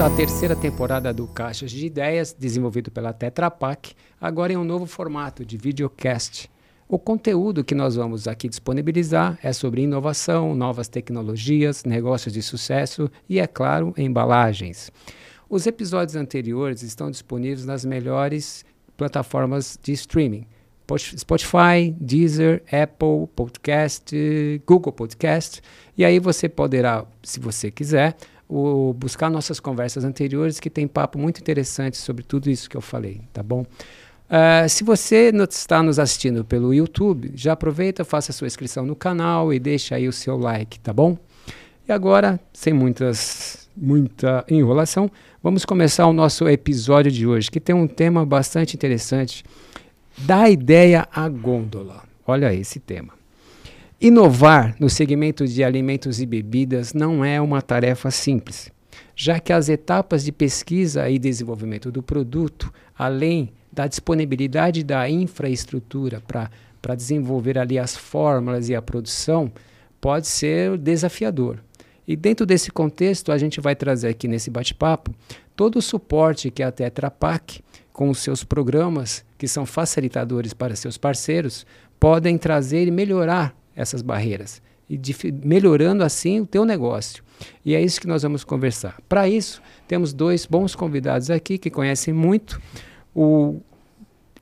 À terceira temporada do Caixas de Ideias, desenvolvido pela Tetra Pak, agora em um novo formato de videocast. O conteúdo que nós vamos aqui disponibilizar é sobre inovação, novas tecnologias, negócios de sucesso e, é claro, embalagens. Os episódios anteriores estão disponíveis nas melhores plataformas de streaming. Spotify, Deezer, Apple Podcast, Google Podcast. E aí você poderá, se você quiser, o, buscar nossas conversas anteriores, que tem papo muito interessante sobre tudo isso que eu falei, tá bom? Uh, se você está nos assistindo pelo YouTube, já aproveita, faça sua inscrição no canal e deixa aí o seu like, tá bom? E agora, sem muitas, muita enrolação, vamos começar o nosso episódio de hoje, que tem um tema bastante interessante, da ideia à gôndola. Olha esse tema. Inovar no segmento de alimentos e bebidas não é uma tarefa simples, já que as etapas de pesquisa e desenvolvimento do produto, além da disponibilidade da infraestrutura para desenvolver ali as fórmulas e a produção, pode ser desafiador. E dentro desse contexto, a gente vai trazer aqui nesse bate-papo todo o suporte que a Tetra Pak, com os seus programas, que são facilitadores para seus parceiros, podem trazer e melhorar essas barreiras e melhorando assim o teu negócio. E é isso que nós vamos conversar. Para isso, temos dois bons convidados aqui que conhecem muito. O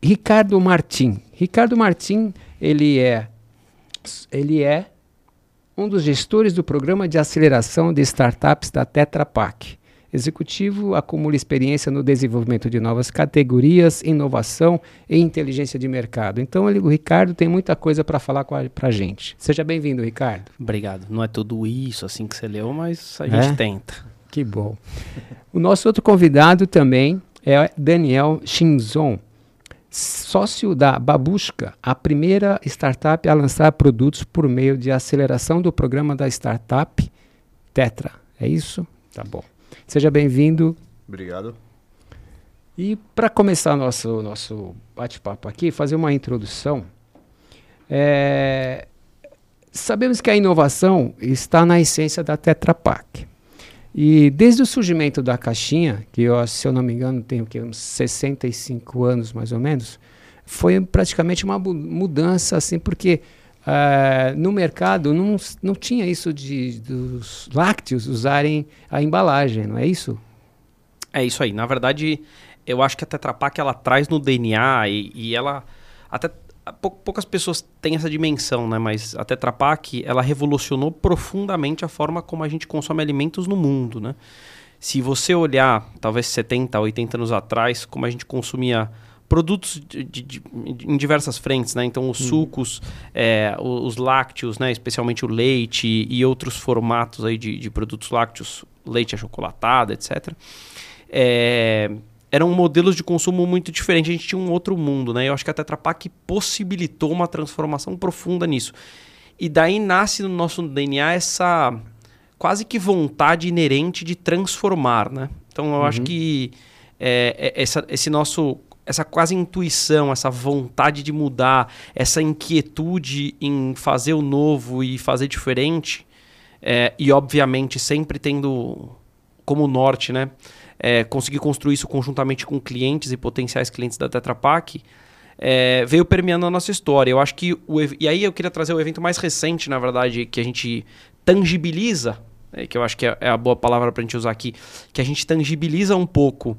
Ricardo Martim. Ricardo Martim, ele é ele é um dos gestores do programa de aceleração de startups da Tetra Pak executivo acumula experiência no desenvolvimento de novas categorias, inovação e inteligência de mercado. Então, ele, o Ricardo tem muita coisa para falar para a gente. Seja bem-vindo, Ricardo. Obrigado. Não é tudo isso assim que você leu, mas a gente é? tenta. Que bom. o nosso outro convidado também é Daniel Shinzon, sócio da Babushka, a primeira startup a lançar produtos por meio de aceleração do programa da startup Tetra. É isso? Tá bom. Seja bem-vindo. Obrigado. E para começar nosso nosso bate-papo aqui, fazer uma introdução. É, sabemos que a inovação está na essência da Tetra Pak. E desde o surgimento da caixinha, que eu, se eu não me engano tem que, uns 65 anos mais ou menos, foi praticamente uma mudança assim, porque Uh, no mercado não, não tinha isso de dos lácteos usarem a embalagem, não é isso? É isso aí. Na verdade, eu acho que a Tetra Pak ela traz no DNA e, e ela até poucas pessoas têm essa dimensão, né? Mas a Tetra Pak ela revolucionou profundamente a forma como a gente consome alimentos no mundo, né? Se você olhar, talvez 70, 80 anos atrás, como a gente consumia produtos de, de, de, em diversas frentes, né? Então, os uhum. sucos, é, os, lácteos, né? Especialmente o leite e outros formatos aí de, de produtos lácteos, leite achocolatado, etc. É, eram modelos de consumo muito diferentes. A gente tinha um outro mundo, né? Eu acho que a Tetra Pak possibilitou uma transformação profunda nisso. E daí nasce no nosso DNA essa quase que vontade inerente de transformar, né? Então, eu uhum. acho que é, é essa, esse nosso essa quase intuição, essa vontade de mudar, essa inquietude em fazer o novo e fazer diferente, é, e obviamente sempre tendo como norte, né, é, conseguir construir isso conjuntamente com clientes e potenciais clientes da Tetra Pak, é, veio permeando a nossa história. Eu acho que o, e aí eu queria trazer o evento mais recente, na verdade, que a gente tangibiliza, é, que eu acho que é, é a boa palavra para a gente usar aqui, que a gente tangibiliza um pouco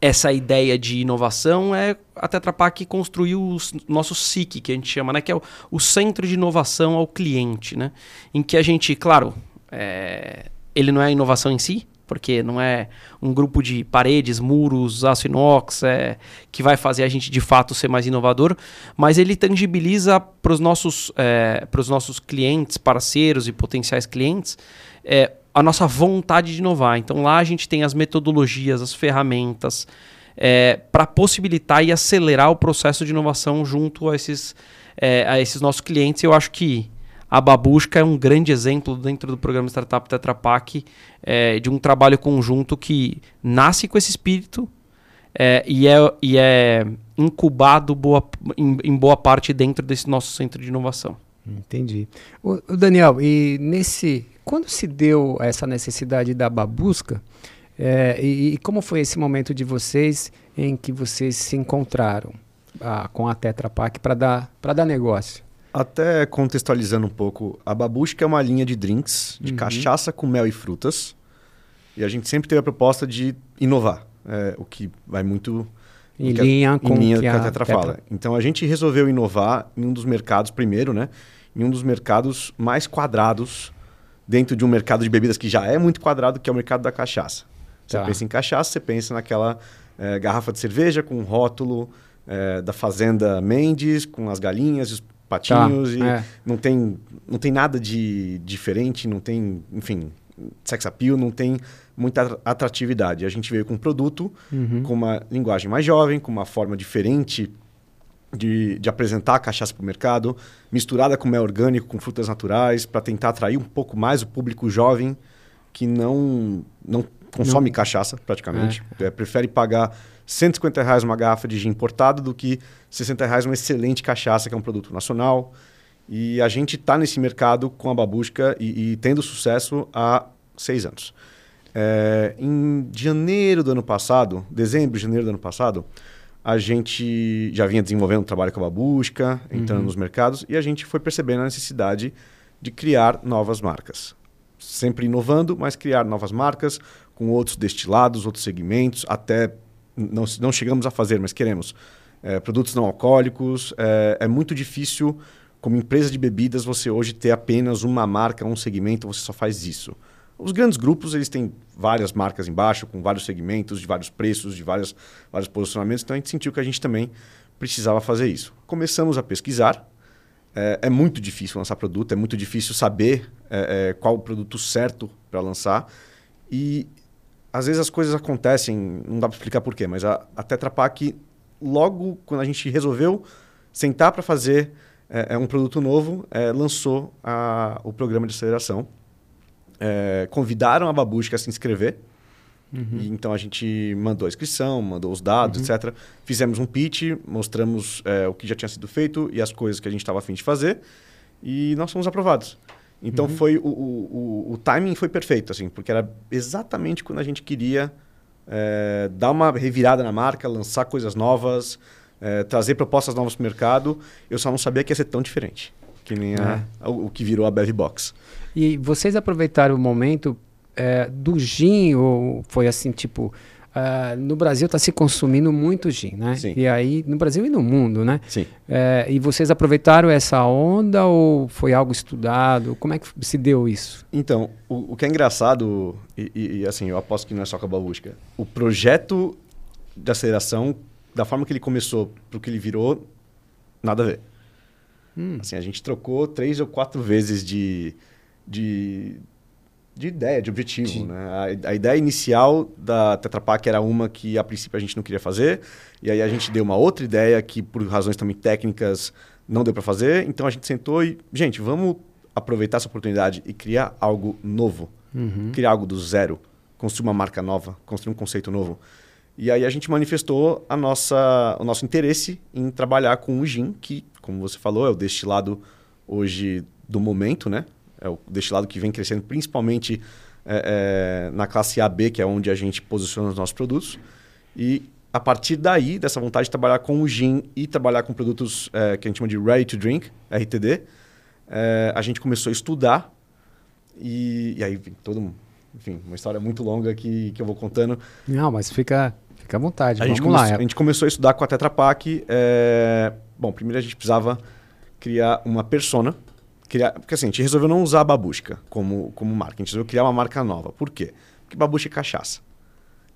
essa ideia de inovação é a Tetra Pak construiu o nosso SIC, que a gente chama, né? que é o, o, Centro de Inovação ao Cliente, né? em que a gente, claro, é, ele não é inovação em si, porque não é um grupo de paredes, muros, aço inox é, que vai fazer a gente de fato ser mais inovador, mas ele tangibiliza para os nossos, é, nossos clientes, parceiros e potenciais clientes é, a nossa vontade de inovar. Então lá a gente tem as metodologias, as ferramentas é, para possibilitar e acelerar o processo de inovação junto a esses, é, a esses nossos clientes. Eu acho que a Babushka é um grande exemplo dentro do programa Startup Tetra Pak é, de um trabalho conjunto que nasce com esse espírito é, e, é, e é incubado boa, em, em boa parte dentro desse nosso centro de inovação. Entendi. O, o Daniel, e nesse quando se deu essa necessidade da babusca, É, e, e, como foi esse momento de vocês em que vocês se encontraram ah, com a Tetra Pak para dar, dar negócio? Até contextualizando um pouco, a Babushka é uma linha de drinks de uhum. cachaça com mel e frutas. E a gente sempre teve a proposta de inovar, é, o que vai muito em linha com em linha que a, a Tetra, Tetra fala. Então a gente resolveu inovar em um dos mercados primeiro, né? Em um dos mercados mais quadrados dentro de um mercado de bebidas que já é muito quadrado, que é o mercado da cachaça. Você tá. pensa em cachaça, você pensa naquela é, garrafa de cerveja com rótulo é, da fazenda Mendes, com as galinhas e os patinhos tá. e é. não tem não tem nada de diferente, não tem, enfim, sex appeal, não tem muita atratividade. A gente veio com um produto uhum. com uma linguagem mais jovem, com uma forma diferente de, de apresentar a cachaça para o mercado, misturada com mel orgânico, com frutas naturais, para tentar atrair um pouco mais o público jovem que não, não consome não. cachaça, praticamente. É. É, prefere pagar 150 reais uma garrafa de gin importado do que 60 reais uma excelente cachaça, que é um produto nacional. E a gente está nesse mercado com a Babusca e, e, tendo sucesso há seis anos. É, em janeiro do ano passado, dezembro, janeiro do ano passado, a gente já vinha desenvolvendo um trabalho com a Babusca, entrando uhum. nos mercados, e a gente foi percebendo a necessidade de criar novas marcas. Sempre inovando, mas criar novas marcas com outros destilados, outros segmentos, até não, não chegamos a fazer, mas queremos. É, produtos não alcoólicos. É, é muito difícil, como empresa de bebidas, você hoje ter apenas uma marca, um segmento, você só faz isso. Os grandes grupos, eles têm várias marcas embaixo, com vários segmentos, de vários preços, de vários, vários posicionamentos. Então, a gente sentiu que a gente também precisava fazer isso. Começamos a pesquisar. É, é muito difícil lançar produto, é muito difícil saber é, é, qual o produto certo para lançar. E, às vezes, as coisas acontecem, não dá para explicar porquê, mas a, a Tetra Pak, logo quando a gente resolveu sentar para fazer é, é, um produto novo, é, lançou a, o programa de aceleração é, convidaram a Babushka a se inscrever. Uhum. E, então a gente mandou a inscrição, mandou os dados, uhum. etc. Fizemos um pitch, mostramos é, o que já tinha sido feito e as coisas que a gente estava afim de fazer. E nós fomos aprovados. Então uhum. foi o, o, o, o, timing foi perfeito, assim, porque era exatamente quando a gente queria é, dar uma revirada na marca, lançar coisas novas, é, trazer propostas novas para o mercado. Eu só não sabia que ia ser tão diferente que nem a, é. o, o, que virou a Bev Box. E vocês aproveitaram o momento é, do gin, ou foi assim, tipo, Uh, no Brasil está se consumindo muito gin, né? Sim. E aí, no Brasil e no mundo, né? Sim. É, e vocês aproveitaram essa onda ou foi algo estudado? Como é que se deu isso? Então, o, o que é engraçado, e, e, e, assim, eu aposto que não é só com a busca, o projeto de aceleração, da forma que ele começou para o que ele virou, nada a ver. Hum. Assim, a gente trocou três ou quatro vezes de, de, de ideia, de objetivo. Né? A, a, ideia inicial da Tetra Pak era uma que a princípio a gente não queria fazer, e aí a gente deu uma outra ideia que por razões também técnicas não deu para fazer. Então a gente sentou e, gente, vamos aproveitar essa oportunidade e criar algo novo, uhum. criar algo do zero, construir uma marca nova, construir um conceito novo. E aí a gente manifestou a nossa, o nosso interesse em trabalhar com o gin, que, como você falou, é o destilado hoje do momento, né? É o destilado que vem crescendo principalmente é, é, na classe AB, que é onde a gente posiciona os nossos produtos. E a partir daí, dessa vontade de trabalhar com o gin e trabalhar com produtos é, que a gente chama de ready to drink, RTD, é, a gente começou a estudar e, e aí todo enfim, uma história muito longa que, que eu vou contando. Não, mas fica Fica à vontade, a vamos gente lá. a gente começou a estudar com a Tetra Pak. É... Bom, primeiro a gente precisava criar uma persona. Criar... Porque assim, a gente resolveu não usar a Babusca como, como marca. A gente resolveu criar uma marca nova. Por quê? Porque Babusca é cachaça.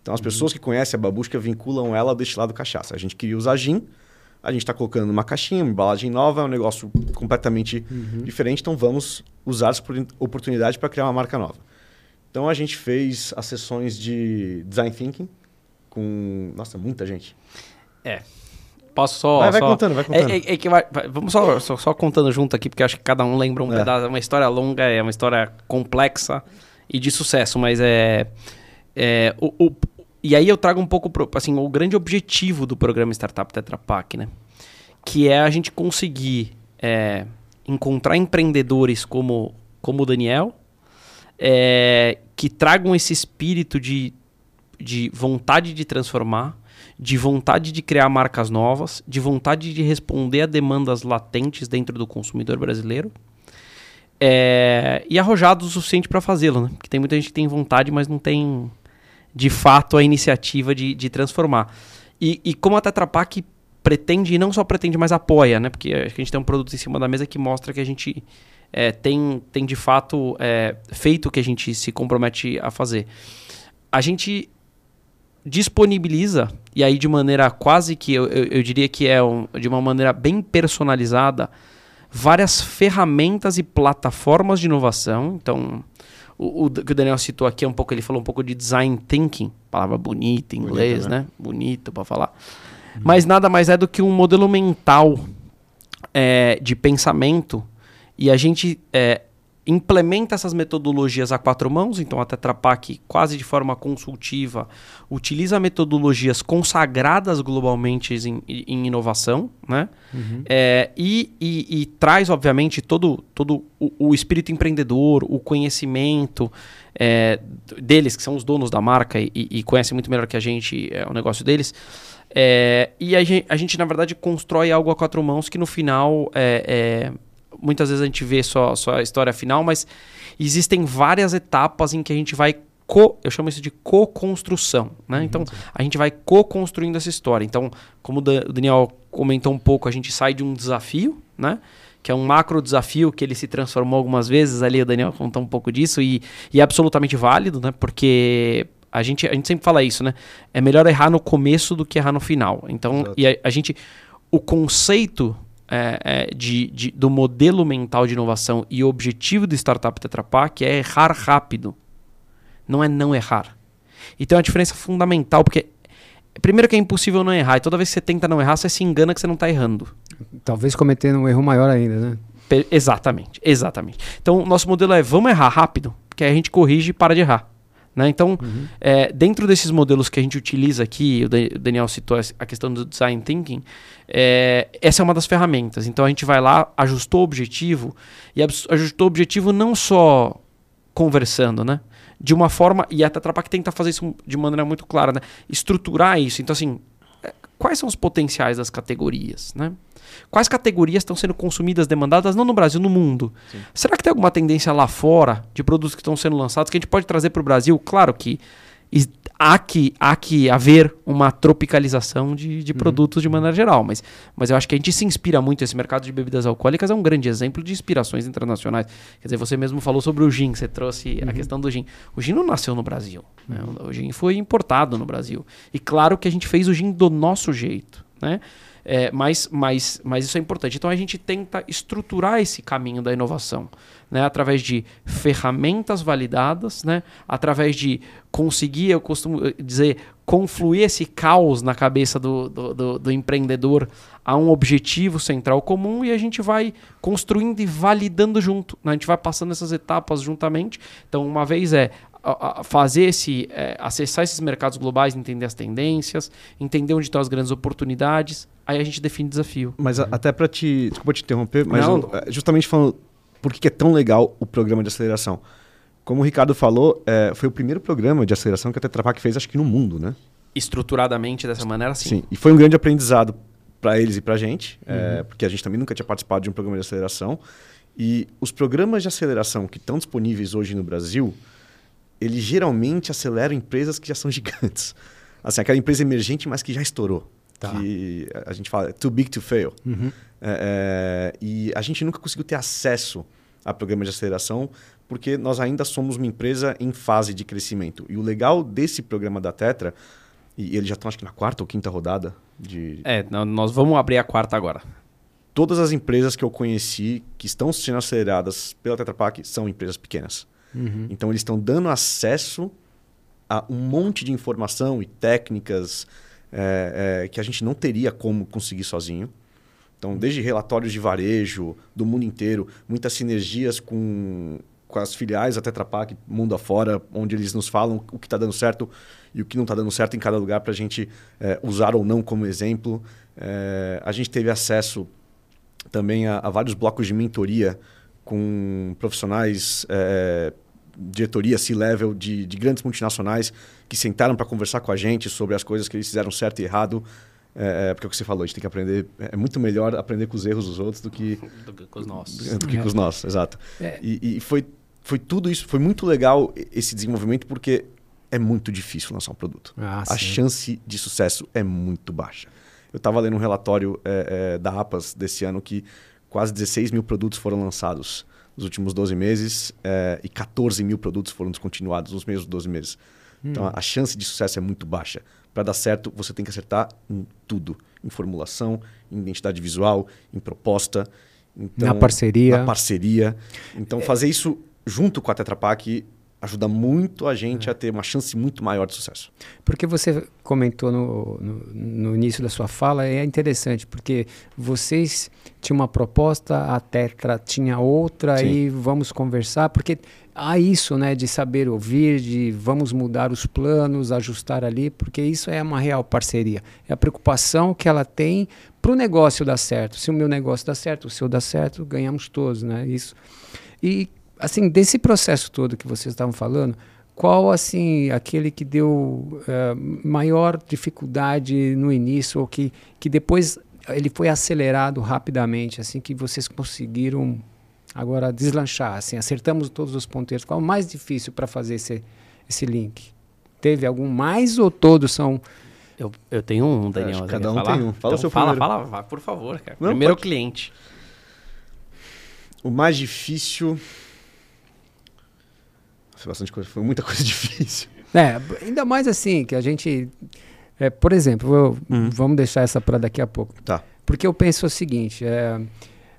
Então as uhum. pessoas que conhecem a Babusca vinculam ela ao destilado cachaça. A gente queria usar gin, a gente está colocando uma caixinha, uma embalagem nova, é um negócio completamente uhum. diferente, então vamos usar essa oportunidade para criar uma marca nova. Então a gente fez as sessões de design thinking, com. Nossa, muita gente. É. Posso só. Vai, vai só... contando, vai contando. É, é, é que vai, vai, vamos só, só, só, contando junto aqui, porque acho que cada um lembra um é. pedaço. É uma história longa, é uma história complexa e de sucesso, mas é. é o, o, e aí eu trago um pouco, pro, assim, o grande objetivo do programa Startup Tetra Pak, né? Que é a gente conseguir é, encontrar empreendedores como, como o Daniel, é, que tragam esse espírito de de vontade de transformar, de vontade de criar marcas novas, de vontade de responder a demandas latentes dentro do consumidor brasileiro. É, e arrojado o suficiente para fazê-lo, né? Porque tem muita gente que tem vontade, mas não tem de fato a iniciativa de, de transformar. E, e como a Tetra Pak pretende, e não só pretende, mas apoia, né? Porque a gente tem um produto em cima da mesa que mostra que a gente é, tem, tem de fato é, feito o que a gente se compromete a fazer. A gente disponibiliza, e aí de maneira quase que, eu, eu, eu diria que é um, de uma maneira bem personalizada, várias ferramentas e plataformas de inovação. Então, o, o, que o Daniel citou aqui é um pouco, ele falou um pouco de design thinking, palavra bonita em inglês, Bonito, né? né? Bonito para falar. Uhum. Mas nada mais é do que um modelo mental é, de pensamento e a gente é, implementa essas metodologias a quatro mãos, então a Tetra Pak, quase de forma consultiva, utiliza metodologias consagradas globalmente em, em inovação, né? Uhum. É, e, e, e, traz, obviamente, todo, todo o, o espírito empreendedor, o conhecimento é, deles, que são os donos da marca e, e conhecem muito melhor que a gente é, o negócio deles. É, e a gente, a gente, na verdade, constrói algo a quatro mãos que no final é, é muitas vezes a gente vê só, só a história final, mas existem várias etapas em que a gente vai co, eu chamo isso de co-construção, né? Uhum, então sim. a gente vai co-construindo essa história. Então, como o Daniel comentou um pouco, a gente sai de um desafio, né? Que é um macro desafio que ele se transformou algumas vezes ali, o Daniel contou um pouco disso e, e é absolutamente válido, né? Porque a gente, a gente sempre fala isso, né? É melhor errar no começo do que errar no final. Então, Exato. e a, a gente, o conceito é, é, de, de, do modelo mental de inovação e o objetivo do Startup Tetra Pak é errar rápido. Não é não errar. E tem uma diferença fundamental, porque primeiro que é impossível não errar, e toda vez que você tenta não errar, você se engana que você não está errando. Talvez cometendo um erro maior ainda, né? exatamente, exatamente. Então, o nosso modelo é vamos errar rápido, que aí a gente corrige e para de errar. Né? Então, uhum. é, dentro desses modelos que a gente utiliza aqui, o Daniel citou a questão do design thinking, é, essa é uma das ferramentas. Então, a gente vai lá, ajustou o objetivo, e ajustou o objetivo não só conversando, né? De uma forma, e a Tetra Pak tenta fazer isso de maneira muito clara, né? Estruturar isso. Então, assim, quais são os potenciais das categorias, né? Quais categorias estão sendo consumidas, demandadas, não no Brasil, no mundo? Sim. Será que tem alguma tendência lá fora de produtos que estão sendo lançados que a gente pode trazer para o Brasil? Claro que há que, há que haver uma tropicalização de, de uhum. produtos de maneira geral, mas, mas eu acho que a gente se inspira muito. Esse mercado de bebidas alcoólicas é um grande exemplo de inspirações internacionais. Quer dizer, você mesmo falou sobre o gin, você trouxe uhum. a questão do gin. O gin não nasceu no Brasil, né? o gin foi importado no Brasil. E claro que a gente fez o gin do nosso jeito, né? É, mas, mas, mas isso é importante. Então a gente tenta estruturar esse caminho da inovação, né? através de ferramentas validadas, né? através de conseguir, eu costumo dizer, confluir esse caos na cabeça do, do, do, do empreendedor a um objetivo central comum e a gente vai construindo e validando junto. Né? A gente vai passando essas etapas juntamente. Então, uma vez é fazer esse, é, acessar esses mercados globais, entender as tendências, entender onde estão as grandes oportunidades, aí a gente define desafio. Mas uhum. até para te, desculpa te interromper, mas eu, é, justamente falando por que é tão legal o programa de aceleração. Como o Ricardo falou, é, foi o primeiro programa de aceleração que a Tetra Pak fez, acho que no mundo, né? Estruturadamente dessa maneira, sim. Sim, e foi um grande aprendizado para eles e para a gente, é, uhum. é, porque a gente também nunca tinha participado de um programa de aceleração. E os programas de aceleração que estão disponíveis hoje no Brasil, ele geralmente acelera empresas que já são gigantes. Assim, aquela empresa emergente, mas que já estourou. Tá. Que a gente fala too big to fail. Uhum. É, é, e a gente nunca conseguiu ter acesso a programas de aceleração porque nós ainda somos uma empresa em fase de crescimento. E o legal desse programa da Tetra, e eles já estão acho que na quarta ou quinta rodada de... É, nós vamos abrir a quarta agora. Todas as empresas que eu conheci que estão sendo aceleradas pela Tetra Pak são empresas pequenas. Uhum. Então, eles estão dando acesso a um monte de informação e técnicas é, é, que a gente não teria como conseguir sozinho. Então, desde relatórios de varejo do mundo inteiro, muitas sinergias com, com as filiais da Tetra Pak, mundo afora, onde eles nos falam o que está dando certo e o que não está dando certo em cada lugar para a gente é, usar ou não como exemplo. É, a gente teve acesso também a, a, vários blocos de mentoria com profissionais é, diretoria C-level de, de grandes multinacionais que sentaram para conversar com a gente sobre as coisas que eles fizeram certo e errado. É, é, porque é o que você falou, a gente tem que aprender. É muito melhor aprender com os erros dos outros do que, do que com os nossos. Do que É. com os nossos, exato. É. E, e foi, foi tudo isso, foi muito legal esse desenvolvimento, porque é muito difícil lançar um produto. Ah, a sim. chance de sucesso é muito baixa. Eu estava lendo um relatório é, é, da APAS desse ano que quase 16 mil produtos foram lançados nos últimos 12 meses é, e 14 mil produtos foram descontinuados nos mesmos 12 meses. Então a chance de sucesso é muito baixa. Para dar certo, você tem que acertar em tudo: em formulação, em identidade visual, em proposta. Então, Na parceria. Na parceria. Então, fazer isso junto com a Tetra Pak ajuda muito a gente a ter uma chance muito maior de sucesso. Porque você comentou no, no, no início da sua fala, é interessante, porque vocês tinham uma proposta, a Tetra tinha outra, Sim. e vamos conversar, porque há isso, né, de saber ouvir, de vamos mudar os planos, ajustar ali, porque isso é uma real parceria. É a preocupação que ela tem para o negócio dar certo. Se o meu negócio dá certo, o seu dá certo, ganhamos todos, né? Isso. E assim, desse processo todo que vocês estavam falando, qual assim aquele que deu eh, maior dificuldade no início ou que, que depois ele foi acelerado rapidamente, assim que vocês conseguiram agora deslanchar, assim, acertamos todos os ponteiros. Qual é o mais difícil para fazer esse, esse link? Teve algum mais ou todos são Eu, eu tenho um, Daniel. Acho cada um falar? tem um. Fala o Então seu fala, primeiro. fala, vai, por favor, cara. Não, Primeiro pode. cliente. O mais difícil. Foi bastante coisa, foi muita coisa difícil. É, ainda mais assim, que a gente. é, por exemplo, eu- Uhum. vamos deixar essa para daqui a pouco. Tá. Porque eu penso o seguinte: é,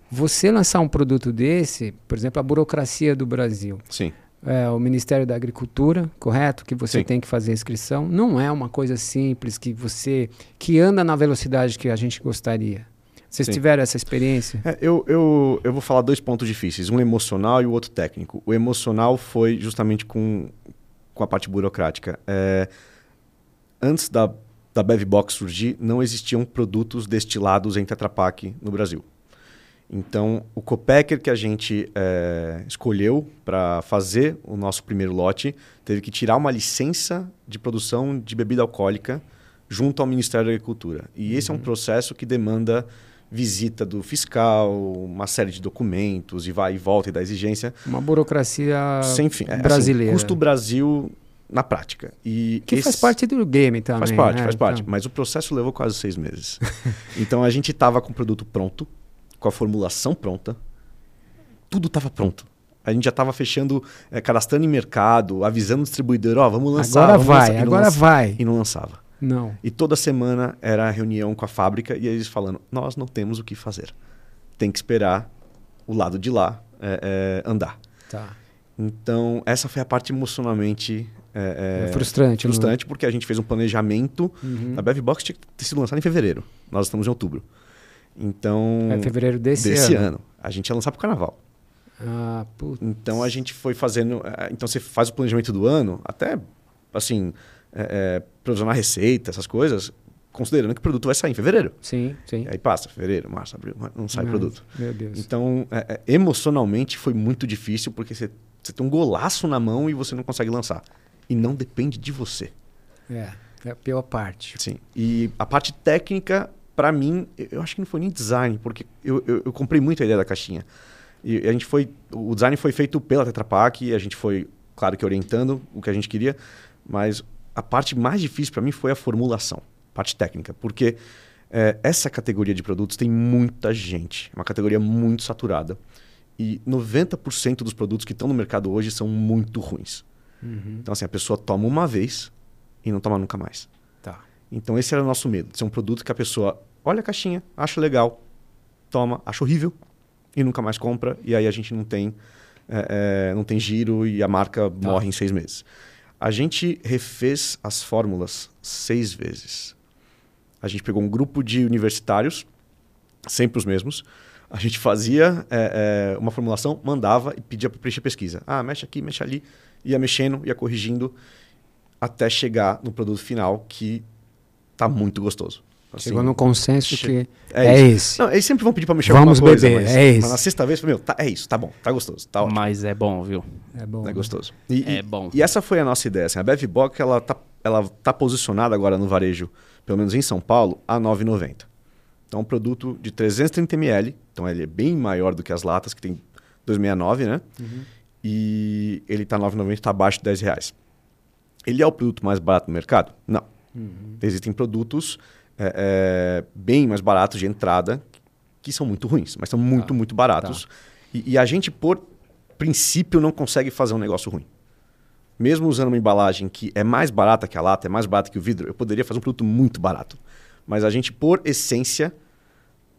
você lançar um produto desse, por exemplo, a burocracia do Brasil, Sim. é, o Ministério da Agricultura, correto? Que você Sim. tem que fazer a inscrição, não é uma coisa simples que você. que anda na velocidade que a gente gostaria. Vocês Sim. tiveram essa experiência? É, eu, eu, eu vou falar dois pontos difíceis, um emocional e o outro técnico. O emocional foi justamente com, com a parte burocrática. É, antes da, da Bevbox surgir, não existiam produtos destilados em Tetra Pak no Brasil. Então, o Copacker que a gente é, escolheu para fazer o nosso primeiro lote teve que tirar uma licença de produção de bebida alcoólica junto ao Ministério da Agricultura. E esse é um processo que demanda visita do fiscal, uma série de documentos e vai e volta e da exigência Uma burocracia sem fim. É, assim, brasileira. custo Brasil na prática. E que faz esse- parte do game também. Faz parte, né? faz parte. Então, Mas o processo levou quase seis meses. então a gente estava com o produto pronto, com a formulação pronta, tudo estava pronto. A gente já estava fechando, eh, cadastrando em mercado, avisando o distribuidor, ó, vamos lançar. agora vamos vai, lançar. Não agora lança- vai. E não lançava. Não. E toda semana era a reunião com a fábrica e eles falando: nós não temos o que fazer. Tem que esperar o lado de lá eh, eh, andar. Tá. Então, essa foi a parte emocionalmente É eh, frustrante. não- frustrante, porque a gente fez um planejamento. Uhum. A Bevbox tinha que ter sido lançada em fevereiro. Nós estamos em outubro. Então, É fevereiro desse, desse ano. ano. A gente ia lançar pro carnaval. Ah, putz. Então a gente foi fazendo. eh, Então você faz o planejamento do ano, até assim, é, é, provisionar receita, essas coisas, considerando que o produto vai sair em fevereiro. Sim, sim. Aí passa, fevereiro, março, abril, não sai Mas, produto. Meu Deus. Então, é, emocionalmente foi muito difícil, porque você, você tem um golaço na mão e você não consegue lançar. E não depende de você. É, é a pior parte. Sim. E a parte técnica, para mim, eu- acho que não foi nem design, porque eu, eu, eu comprei muito a ideia da caixinha. E a gente foi. O design foi feito pela Tetra Pak, e a gente foi, claro que orientando o que a gente queria, mas a parte mais difícil para mim foi a formulação, parte técnica, porque eh, essa categoria de produtos tem muita gente, é uma categoria muito saturada. E 90% dos produtos que estão no mercado hoje são muito ruins. Uhum. Então, assim, a pessoa toma uma vez e não toma nunca mais. Tá. Então esse era o nosso medo, de ser um produto que a pessoa olha a caixinha, acha legal, toma, acha horrível e nunca mais compra e aí a gente não tem é, é, não tem giro e a marca morre em seis meses. A gente refez as fórmulas seis vezes. A gente pegou um grupo de universitários, sempre os mesmos. A gente fazia é, é, uma formulação, mandava e pedia para preencher pesquisa. Ah, mexe aqui, mexe ali. Ia mexendo, ia corrigindo, até chegar no produto final que tá muito gostoso. Assim, Chegou no consenso che- que é é, isso. esse. Não, eles sempre vão pedir para mexer Vamos alguma coisa, beber, mas, é isso. mas na sexta vez, meu, tá, é isso, tá bom, tá gostoso, tá ótimo. Mas é bom, viu? É bom. É né? gostoso. E, É e- bom. E essa foi a nossa ideia. Assim, a Bevbox, ela tá, ela tá posicionada agora no varejo, pelo menos em São Paulo, a R$ 9,90. Então, é um produto de 330 ml. Então, ele é bem maior do que as latas, que tem 2,69, né? E ele tá R$ 9,90, está abaixo de 10 reais. Ele é o produto mais barato no mercado? Não. Existem produtos é, é, bem mais baratos de entrada que são muito ruins, mas são muito, Tá. muito baratos. E, e a gente, por princípio, não consegue fazer um negócio ruim. Mesmo usando uma embalagem que é mais barata que a lata, é mais barata que o vidro, eu poderia fazer um produto muito barato. Mas a gente, por essência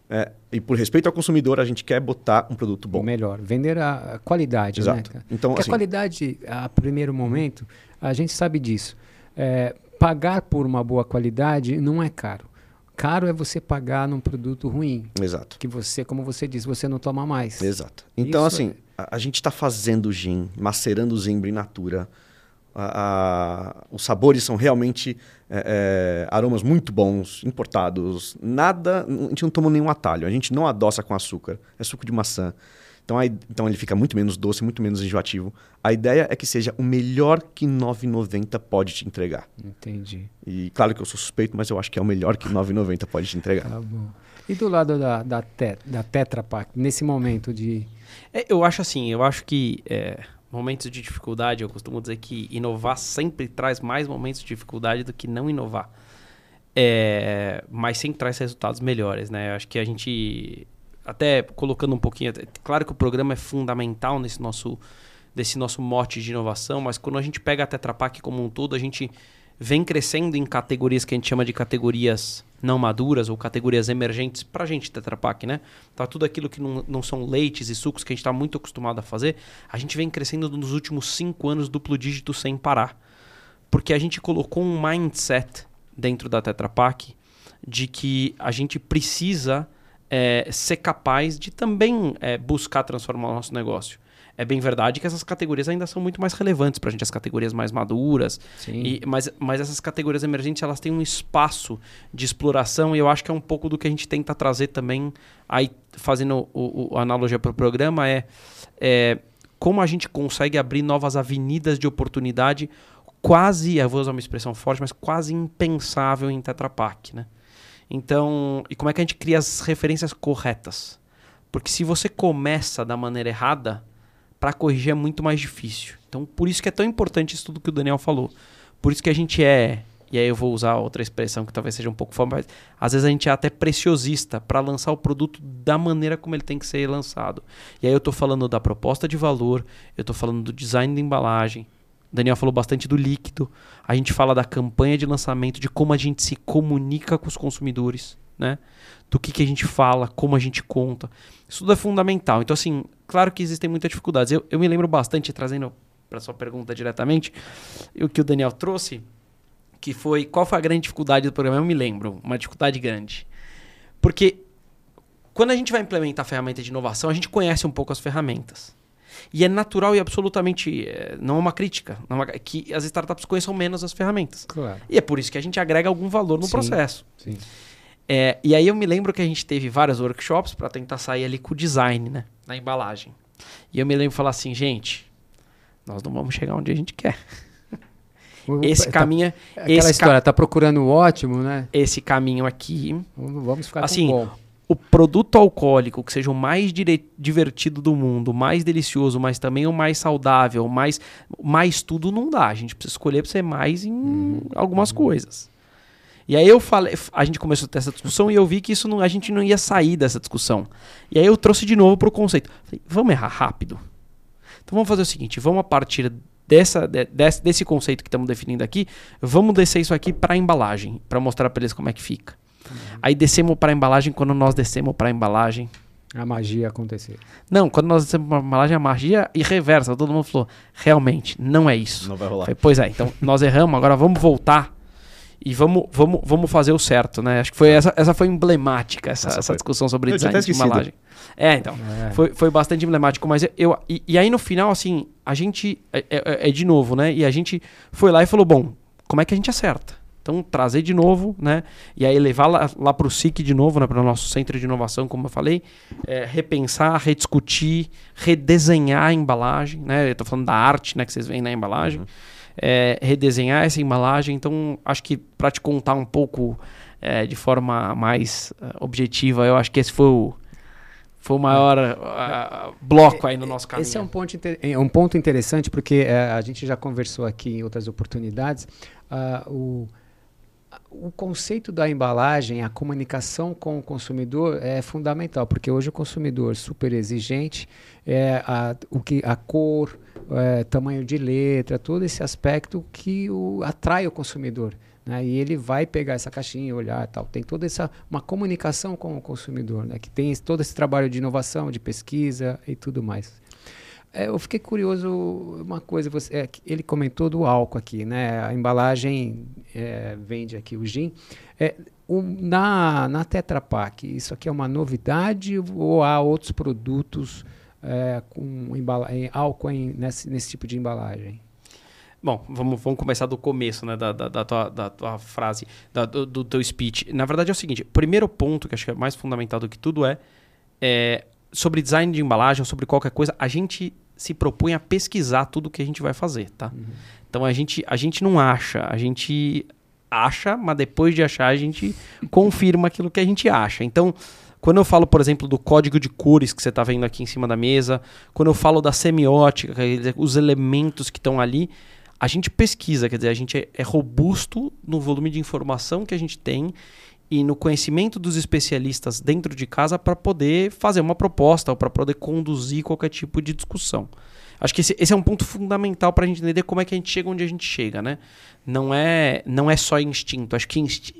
é, e por respeito ao consumidor, a gente quer botar um produto bom. Melhor. Vender a, qualidade, né? Exato. cara? Então, Porque assim, a qualidade, a primeiro momento, a gente sabe disso. É, pagar por uma boa qualidade não é caro. Caro é você pagar num produto ruim, exato. que você, como você disse, você não toma mais. Exato. Então, Isso assim, a, a gente está fazendo gin, macerando o zimbro in natura. A- a- os sabores são realmente é, é, aromas muito bons, importados. Nada, a gente não toma nenhum atalho. A gente não adoça com açúcar. É suco de maçã. Então, a i- então ele fica muito menos doce, muito menos enjoativo. A ideia é que seja o melhor que 9,90 pode te entregar. Entendi. E claro que eu sou suspeito, mas eu acho que é o melhor que 9,90 pode te entregar. Tá bom. E do lado da, da, te, da Tetra Pak, nesse momento de. É, eu acho assim, eu acho que é, momentos de dificuldade, eu costumo dizer que inovar sempre traz mais momentos de dificuldade do que não inovar. É, mas sempre traz resultados melhores, né? Eu acho que a gente, até colocando um pouquinho, claro que o programa é fundamental nesse nosso, desse nosso mote de inovação, mas quando a gente pega a Tetra Pak como um todo, a gente vem crescendo em categorias que a gente chama de categorias não maduras ou categorias emergentes para a gente Tetra Pak, né? Tá tudo aquilo que não, não são leites e sucos que a gente está muito acostumado a fazer, a gente vem crescendo nos últimos cinco anos duplo dígito sem parar. Porque a gente colocou um mindset dentro da Tetra Pak de que a gente precisa é, ser capaz de também é, buscar transformar o nosso negócio. É bem verdade que essas categorias ainda são muito mais relevantes para a gente, as categorias mais maduras, e- mas, mas essas categorias emergentes elas têm um espaço de exploração e eu acho que é um pouco do que a gente tenta trazer também, aí fazendo o, o- a analogia para o programa, é, é como a gente consegue abrir novas avenidas de oportunidade quase, eu vou usar uma expressão forte, mas quase impensável em Tetra Pak, né? Então, e como é que a gente cria as referências corretas? Porque se você começa da maneira errada, para corrigir é muito mais difícil. Então, por isso que é tão importante isso tudo que o Daniel falou. Por isso que a gente é, e aí eu vou usar outra expressão que talvez seja um pouco forte, mas às vezes a gente é até preciosista para lançar o produto da maneira como ele tem que ser lançado. E aí eu estou falando da proposta de valor, eu estou falando do design da embalagem. O Daniel falou bastante do líquido. A gente fala da campanha de lançamento, de como a gente se comunica com os consumidores, né? Do que, que a gente fala, como a gente conta. Isso tudo é fundamental. Então, assim, claro que existem muitas dificuldades. Eu, eu me lembro bastante, trazendo para sua pergunta diretamente, o que o Daniel trouxe, que foi qual foi a grande dificuldade do programa? Eu me lembro, uma dificuldade grande. Porque quando a gente vai implementar a ferramenta de inovação, a gente conhece um pouco as ferramentas. E é natural e absolutamente, eh, não é uma crítica, é uma- que as startups conheçam menos as ferramentas. Claro. E é por isso que a gente agrega algum valor no Sim. processo. Sim. É, e aí eu me lembro que a gente teve vários workshops para tentar sair ali com o design, né? Na embalagem. E eu me lembro de falar assim, gente, nós não vamos chegar onde a gente quer. Esse Tá- caminho, é- Aquela esse, ca- história, tá procurando o ótimo, né? esse caminho aqui, Vamos vamos ficar Assim, com o bom. O produto alcoólico que seja o mais divertido do mundo, o mais delicioso, mas também o mais saudável, o mais, mais tudo não dá. A gente precisa escolher para ser mais em algumas coisas. E aí eu falei, a gente começou a ter essa discussão e eu vi que isso não, a gente não ia sair dessa discussão. E aí eu trouxe de novo para o conceito. Falei, vamos errar rápido. Então vamos fazer o seguinte, vamos a partir dessa, de- desse, desse conceito que estamos definindo aqui, vamos descer isso aqui para a embalagem, para mostrar para eles como é que fica. Aí descemos para a embalagem, quando nós descemos para a embalagem. A magia acontecer. Não, quando nós descemos para a embalagem, a magia e reversa. Todo mundo falou, realmente, não é isso. Não vai rolar. Falei, pois é, então nós erramos, agora vamos voltar e vamos, vamos, vamos fazer o certo, né? Acho que foi essa, essa foi emblemática, essa, Essa essa foi. discussão sobre Eu design de embalagem. É, então. É. Foi, foi bastante emblemático, mas eu, eu- e, e aí no final, assim, a gente é, é- é de novo, né? E a gente foi lá e falou, bom, como é que a gente acerta? Então, trazer de novo, né? E aí levar lá, lá para o SIC de novo, né? Para o nosso centro de inovação, como eu falei, é, repensar, rediscutir, redesenhar a embalagem, né? Eu estou falando da arte, né? Que vocês veem na embalagem. Uhum. É, redesenhar essa embalagem. Então, acho que para te contar um pouco é, de forma mais uh, objetiva, eu acho que esse foi o foi o maior uh, bloco aí no nosso caminho. Esse é um ponto, é um ponto interessante, porque uh, a gente já conversou aqui em outras oportunidades. Uh, o, o conceito da embalagem, a comunicação com o consumidor é fundamental, porque hoje o consumidor super exigente, é a, o que, a cor, é, tamanho de letra, todo esse aspecto que o, atrai o consumidor. Né? E ele vai pegar essa caixinha, olhar tal. Tem toda essa uma comunicação com o consumidor, né? que tem todo esse trabalho de inovação, de pesquisa e tudo mais. É, eu fiquei curioso uma coisa, você, é, ele comentou do álcool aqui, né? A embalagem é, vende aqui o gin. É, um, na, na Tetra Pak, isso aqui é uma novidade ou há outros produtos é, com embala álcool em, nesse, nesse tipo de embalagem? Bom, vamos, vamos começar do começo né, da, da, da, tua, da tua frase, da, do, do, teu speech. Na verdade é o seguinte: primeiro ponto, que acho que é mais fundamental do que tudo, é, é sobre design de embalagem, sobre qualquer coisa, a gente se propõe a pesquisar tudo que a gente vai fazer, tá? Uhum. Então a gente, a gente não acha, a gente acha, mas depois de achar a gente confirma aquilo que a gente acha. Então, quando eu falo, por exemplo, do código de cores que você está vendo aqui em cima da mesa, quando eu falo da semiótica, os elementos que estão ali, a gente pesquisa, quer dizer, a gente é, é robusto no volume de informação que a gente tem e no conhecimento dos especialistas dentro de casa para poder fazer uma proposta ou para poder conduzir qualquer tipo de discussão. Acho que esse, esse é um ponto fundamental para a gente entender como é que a gente chega onde a gente chega, né? Não é, não é só instinto. Acho que insti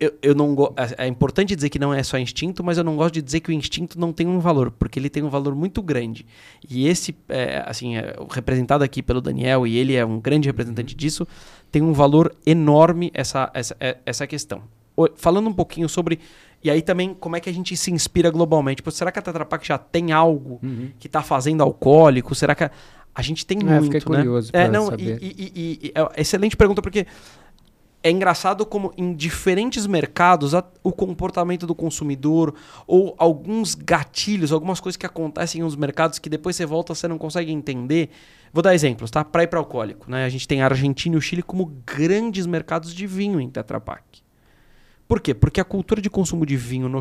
eu, eu não é, é importante dizer que não é só instinto, mas eu não gosto de dizer que o instinto não tem um valor, porque ele tem um valor muito grande. E esse, é, assim, é, representado aqui pelo Daniel, e ele é um grande representante disso, tem um valor enorme essa, essa, é, essa questão. Falando um pouquinho sobre. E aí também, como é que a gente se inspira globalmente? Pô, será que a Tetra Pak já tem algo uhum. que está fazendo alcoólico? Será que a, a gente tem é, muito, fiquei né? curioso é, não, saber. E, e, e, e, é excelente pergunta, porque é engraçado como em diferentes mercados a, o comportamento do consumidor ou alguns gatilhos, algumas coisas que acontecem nos mercados que depois você volta você não consegue entender. Vou dar exemplos, tá? Para ir para alcoólico, né? A gente tem a Argentina e o Chile como grandes mercados de vinho em Tetra Pak. Por quê? Porque a cultura de consumo de vinho no,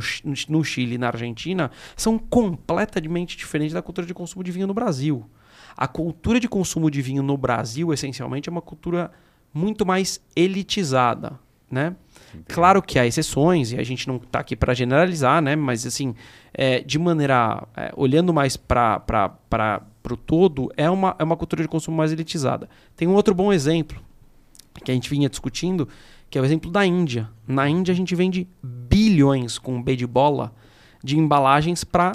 no Chile e na Argentina são completamente diferentes da cultura de consumo de vinho no Brasil. A cultura de consumo de vinho no Brasil, essencialmente, é uma cultura muito mais elitizada, né? Entendi. Claro que há exceções e a gente não está aqui para generalizar, né? Mas assim, é, de maneira é, olhando mais para o todo, é uma, é uma cultura de consumo mais elitizada. Tem um outro bom exemplo que a gente vinha discutindo, que é o exemplo da Índia. Na Índia a gente vende bilhões com B de bola de embalagens para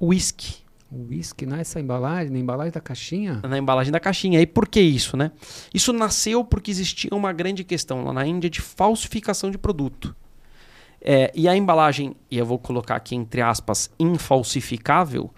whisky. Whisky nessa é embalagem, na embalagem da caixinha? Na embalagem da caixinha. E por que isso, né? Isso nasceu porque existia uma grande questão lá na Índia de falsificação de produto. É, e a embalagem, e eu vou colocar aqui entre aspas, infalsificável,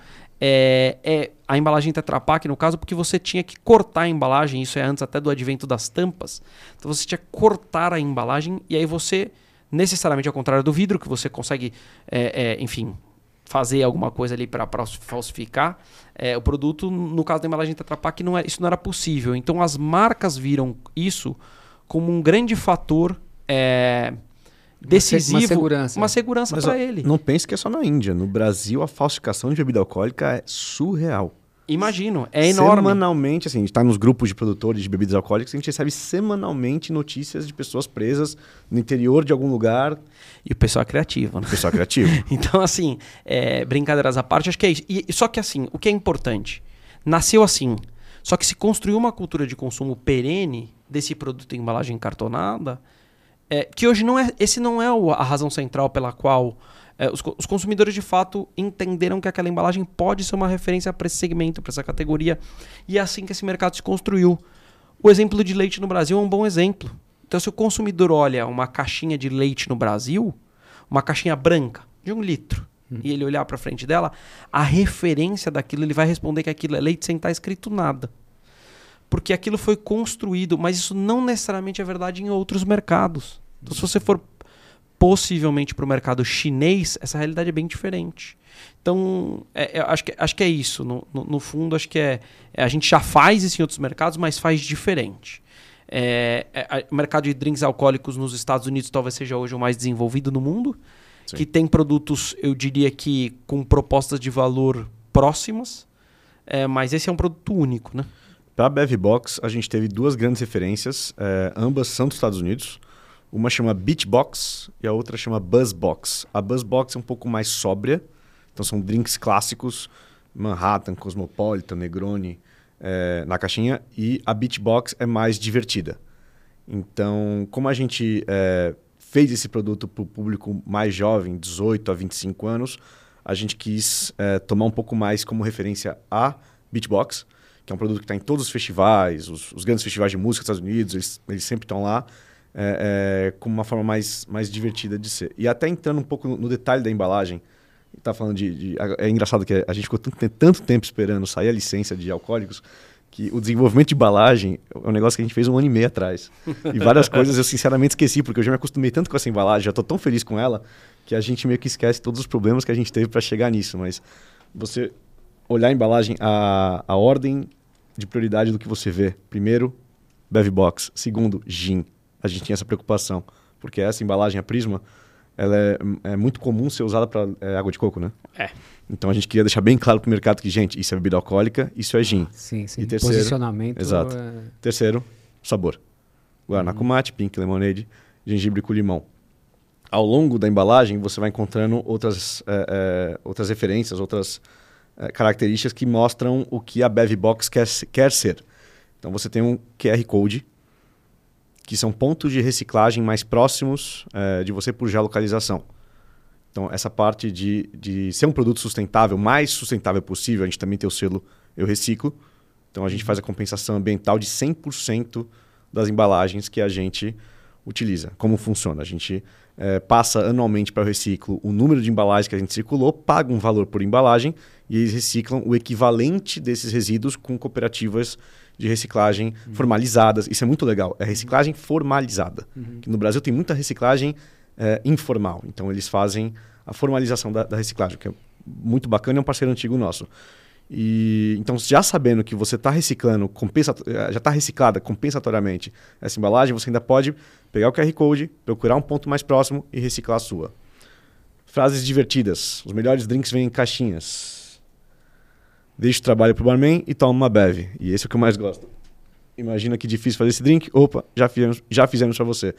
é, é a embalagem Tetra Pak, no caso, porque você tinha que cortar a embalagem, isso é antes até do advento das tampas. Então você tinha que cortar a embalagem e aí você, necessariamente ao contrário do vidro, que você consegue, é, é, enfim, fazer alguma coisa ali para falsificar é, o produto. No caso da embalagem Tetra Pak, não é, isso não era possível. Então as marcas viram isso como um grande fator é, decisivo. Uma segurança. Uma segurança para ele. Não pense que é só na Índia. No Brasil, a falsificação de bebida alcoólica é surreal. Imagino, é enorme. Semanalmente, assim, a gente está nos grupos de produtores de bebidas alcoólicas, a gente recebe semanalmente notícias de pessoas presas no interior de algum lugar. E o pessoal é criativo, né? O pessoal é criativo. então, assim, é, brincadeiras à parte, acho que é isso. E, só que, assim, o que é importante? Nasceu assim. Só que se construiu uma cultura de consumo perene desse produto em embalagem cartonada, é, que hoje não é. Esse não é a razão central pela qual é, os, os, consumidores de fato entenderam que aquela embalagem pode ser uma referência para esse segmento, para essa categoria, e é assim que esse mercado se construiu. O exemplo de leite no Brasil é um bom exemplo. Então, se o consumidor olha uma caixinha de leite no Brasil, uma caixinha branca de um litro, hum. e ele olhar para frente dela, a referência daquilo, ele vai responder que aquilo é leite sem estar tá escrito nada. Porque aquilo foi construído, mas isso não necessariamente é verdade em outros mercados. Então, se você for possivelmente para o mercado chinês, essa realidade é bem diferente. Então, é, é, acho, que, acho que é isso. No, no, no fundo, acho que é, é, A gente já faz isso em outros mercados, mas faz diferente. É, é, o mercado de drinks alcoólicos nos Estados Unidos talvez seja hoje o mais desenvolvido no mundo, Sim. que tem produtos, eu diria que com propostas de valor próximas, é, mas esse é um produto único, né? Para a Bevbox, a gente teve duas grandes referências, ambas são dos Estados Unidos. Uma chama Beachbox e a outra chama Buzzbox. A Buzzbox é um pouco mais sóbria, então são drinks clássicos, Manhattan, Cosmopolitan, Negroni é, na caixinha. E a Beachbox é mais divertida. Então, como a gente é, fez esse produto para o público mais jovem, 18 a 25 anos, a gente quis é, tomar um pouco mais como referência a Beachbox, que é um produto que está em todos os festivais, os, os, grandes festivais de música dos Estados Unidos, eles, eles sempre estão lá é, é, como uma forma mais, mais divertida de ser. E até entrando um pouco no, no detalhe da embalagem, tá falando de, de, É engraçado que a gente ficou tanto, tanto tempo esperando sair a licença de alcoólicos que o desenvolvimento de embalagem é um negócio que a gente fez um ano e meio atrás. E várias coisas eu sinceramente esqueci, porque eu já me acostumei tanto com essa embalagem, já estou tão feliz com ela, que a gente meio que esquece todos os problemas que a gente teve para chegar nisso. Mas você olhar a embalagem, a, a ordem de prioridade do que você vê. Primeiro, Bevbox. Segundo, gin a gente tinha essa preocupação. Porque essa embalagem, a Prisma, ela é, é muito comum ser usada para é, água de coco, né? É. Então a gente queria deixar bem claro para o mercado que, gente, isso é bebida alcoólica, isso é gin. Sim, sim. E terceiro, Posicionamento. Exato. É... Terceiro, sabor. Guaraná uhum. com mate, pink lemonade, gengibre com limão. Ao longo da embalagem, você vai encontrando outras, é, é, outras referências, outras características que mostram o que a Bevbox quer, quer ser. Então você tem um QR Code que são pontos de reciclagem mais próximos é, de você por geolocalização. Então, essa parte de, de ser um produto sustentável, mais sustentável possível, a gente também tem o selo Eu Reciclo. Então, a gente faz a compensação ambiental de 100% das embalagens que a gente utiliza. Como funciona? A gente é, passa anualmente para o reciclo o número de embalagens que a gente circulou, paga um valor por embalagem e eles reciclam o equivalente desses resíduos com cooperativas de reciclagem uhum. formalizadas. Isso é muito legal. É reciclagem formalizada. Uhum. no Brasil tem muita reciclagem é, informal. Então eles fazem a formalização da, da, reciclagem, que é muito bacana, é um parceiro antigo nosso. E então já sabendo que você está reciclando, compensa, já está reciclada compensatoriamente essa embalagem, você ainda pode pegar o QR Code, procurar um ponto mais próximo e reciclar a sua. Frases divertidas. Os melhores drinks vêm em caixinhas deixa o trabalho pro barman e toma uma beve. E esse é o que eu mais gosto. Imagina que difícil fazer esse drink. Opa, já fizemos, já fizemos para você.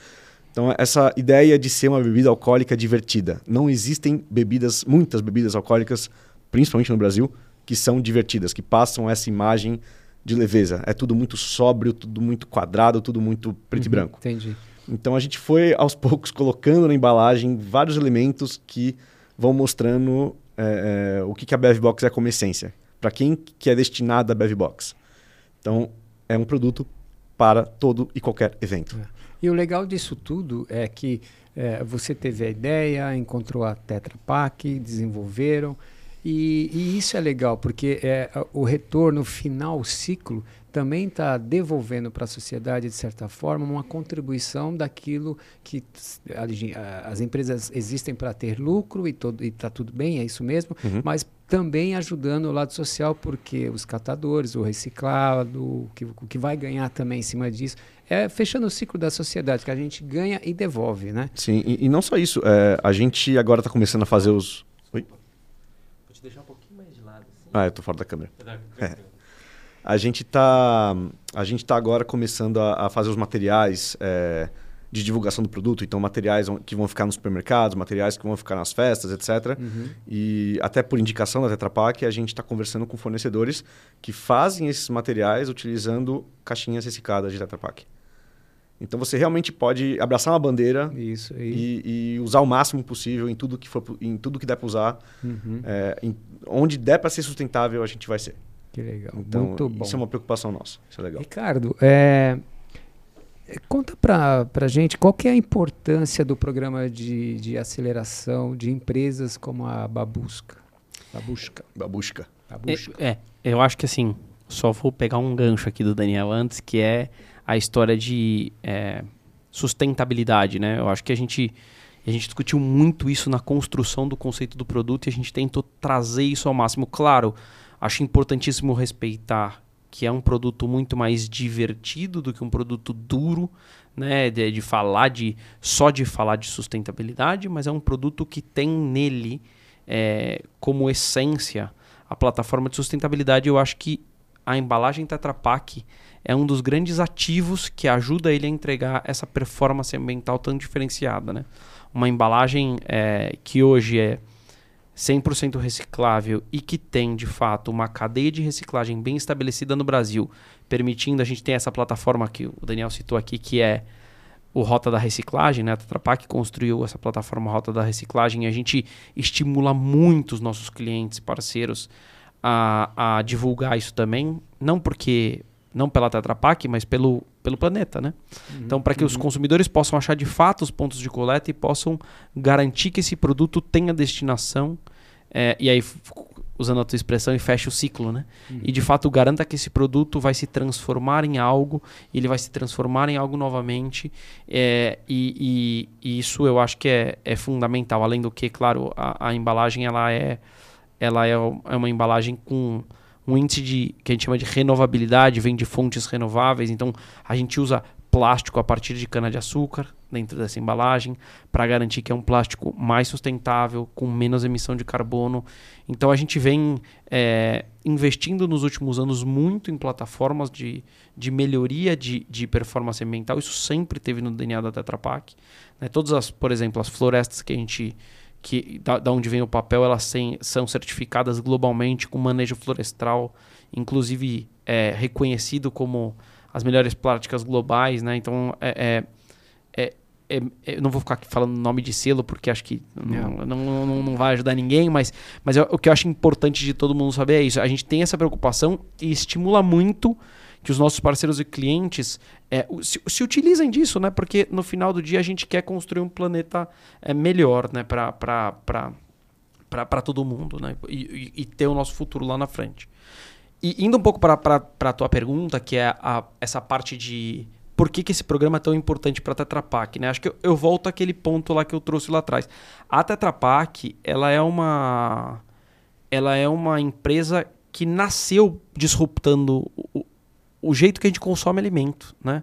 Então, essa ideia de ser uma bebida alcoólica divertida. Não existem bebidas, muitas bebidas alcoólicas, principalmente no Brasil, que são divertidas, que passam essa imagem de leveza. É tudo muito sóbrio, tudo muito quadrado, tudo muito preto uhum, e branco. Entendi. Então, a gente foi, aos poucos, colocando na embalagem vários elementos que vão mostrando é, é, o que, que a Bevbox é como essência para quem que é destinada a Bevbox. Então, é um produto para todo e qualquer evento. É. E o legal disso tudo é que é, você teve a ideia, encontrou a Tetra Pak, desenvolveram, e, e, isso é legal, porque é, o retorno final, o ciclo, também está devolvendo para a sociedade, de certa forma, uma contribuição daquilo que a, as empresas existem para ter lucro e está tudo bem, é isso mesmo, uhum. mas também ajudando o lado social, porque os catadores, o reciclado, o que, o que vai ganhar também em cima disso, é fechando o ciclo da sociedade, que a gente ganha e devolve, né? Sim, e, e não só isso, é, a gente agora está começando a fazer os... Oi? Vou te deixar um pouquinho mais de lado. Assim. Ah, eu estou fora da câmera. É. A gente está a gente tá agora começando a, a fazer os materiais... É, de divulgação do produto, então materiais que vão ficar nos supermercados, materiais que vão ficar nas festas, etc. Uhum. E até por indicação da Tetra Pak, a gente está conversando com fornecedores que fazem esses materiais utilizando caixinhas recicladas de Tetra Pak. Então você realmente pode abraçar uma bandeira Isso, e, e, usar o máximo possível em tudo que for, em tudo que der para usar, uhum. é, em, onde der para ser sustentável a gente vai ser. Que legal, então, muito bom. Isso é uma preocupação nossa, isso é legal. Ricardo, é, Conta para a gente qual que é a importância do programa de, de aceleração de empresas como a Babusca. Babusca. Babusca. Babusca. É, é, eu acho que assim, só vou pegar um gancho aqui do Daniel antes, que é a história de é, sustentabilidade, né? Eu acho que a gente a gente discutiu muito isso na construção do conceito do produto e a gente tentou trazer isso ao máximo. Claro, acho importantíssimo respeitar que é um produto muito mais divertido do que um produto duro, né, de, de, falar de só de falar de sustentabilidade, mas é um produto que tem nele é, como essência a plataforma de sustentabilidade. Eu acho que a embalagem Tetra Pak é um dos grandes ativos que ajuda ele a entregar essa performance ambiental tão diferenciada. Né? Uma embalagem é, que hoje é 100% reciclável e que tem, de fato, uma cadeia de reciclagem bem estabelecida no Brasil, permitindo a gente ter essa plataforma que o Daniel citou aqui, que é o Rota da Reciclagem, né? A Tetra Pak construiu essa plataforma Rota da Reciclagem e a gente estimula muito os nossos clientes, parceiros, a, a divulgar isso também, não porque não pela Tetra Pak, mas pelo, pelo planeta, né? Uhum, então, para que uhum. os consumidores possam achar de fato os pontos de coleta e possam garantir que esse produto tenha destinação, é, e aí, usando a tua expressão, e fecha o ciclo, né? Uhum. E de fato garanta que esse produto vai se transformar em algo, ele vai se transformar em algo novamente, é, e, e, e, isso eu acho que é, é fundamental. Além do que, claro, a, a embalagem ela é, ela é, é uma embalagem com um índice de que a gente chama de renovabilidade, vem de fontes renováveis. Então a gente usa plástico a partir de cana de açúcar dentro dessa embalagem para garantir que é um plástico mais sustentável, com menos emissão de carbono. Então a gente vem é, investindo nos últimos anos muito em plataformas de, de melhoria de, de performance ambiental. Isso sempre teve no DNA da Tetra Pak. Né? Todas as, por exemplo, as florestas que a gente que da, da, onde vem o papel, elas sem, são certificadas globalmente com manejo florestal, inclusive é, reconhecido como as melhores práticas globais, né? Então, é, é, é, é, é não vou ficar aqui falando nome de selo, porque acho que não, não, não, não vai ajudar ninguém, mas, mas o que eu acho importante de todo mundo saber é isso. A gente tem essa preocupação e estimula muito que os nossos parceiros e clientes é, se, se, utilizem disso, né? Porque no final do dia a gente quer construir um planeta é, melhor, né? Para todo mundo, né? E, e, e, ter o nosso futuro lá na frente. E indo um pouco para a tua pergunta, que é a, essa parte de por que, que esse programa é tão importante para a Tetra Pak, né? Acho que eu, eu, volto àquele ponto lá que eu trouxe lá atrás. A Tetra Pak, ela é uma ela é uma empresa que nasceu disruptando o jeito que a gente consome alimento, né?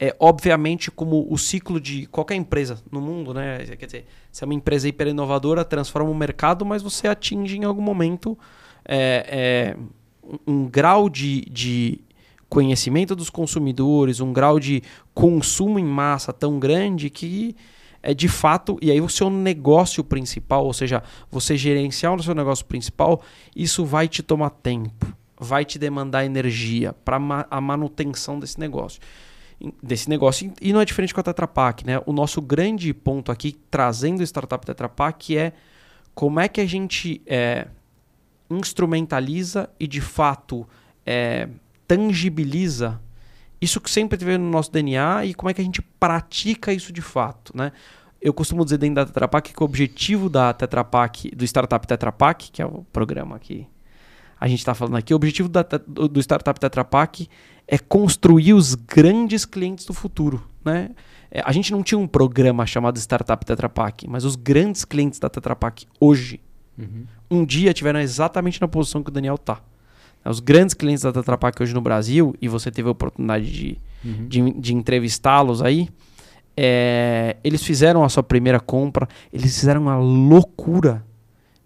É, obviamente, como o ciclo de qualquer empresa no mundo, né? Quer dizer, se é uma empresa hiper inovadora, transforma o mercado, mas você atinge em algum momento é, é, um, grau de, de conhecimento dos consumidores, um grau de consumo em massa tão grande que é de fato, e aí o seu negócio principal, ou seja, você gerenciar o seu negócio principal, isso vai te tomar tempo vai te demandar energia para ma a manutenção desse negócio. Desse negócio. E não é diferente com a Tetra Pak, né? O nosso grande ponto aqui, trazendo o startup Tetra Pak, é como é que a gente é, instrumentaliza e de fato é, tangibiliza isso que sempre teve no nosso DNA e como é que a gente pratica isso de fato, né? Eu costumo dizer dentro da Tetra Pak que o objetivo da Tetra Pak, do startup Tetra Pak, que é o programa aqui a gente está falando aqui, o objetivo da, do Startup Tetra Pak é construir os grandes clientes do futuro. Né? É, a gente não tinha um programa chamado Startup Tetra Pak, mas os grandes clientes da Tetra Pak hoje, uhum. um dia tiveram exatamente na posição que o Daniel está. Os grandes clientes da Tetra Pak hoje no Brasil, e você teve a oportunidade de, uhum. de, de entrevistá-los aí, é, eles fizeram a sua primeira compra, eles fizeram uma loucura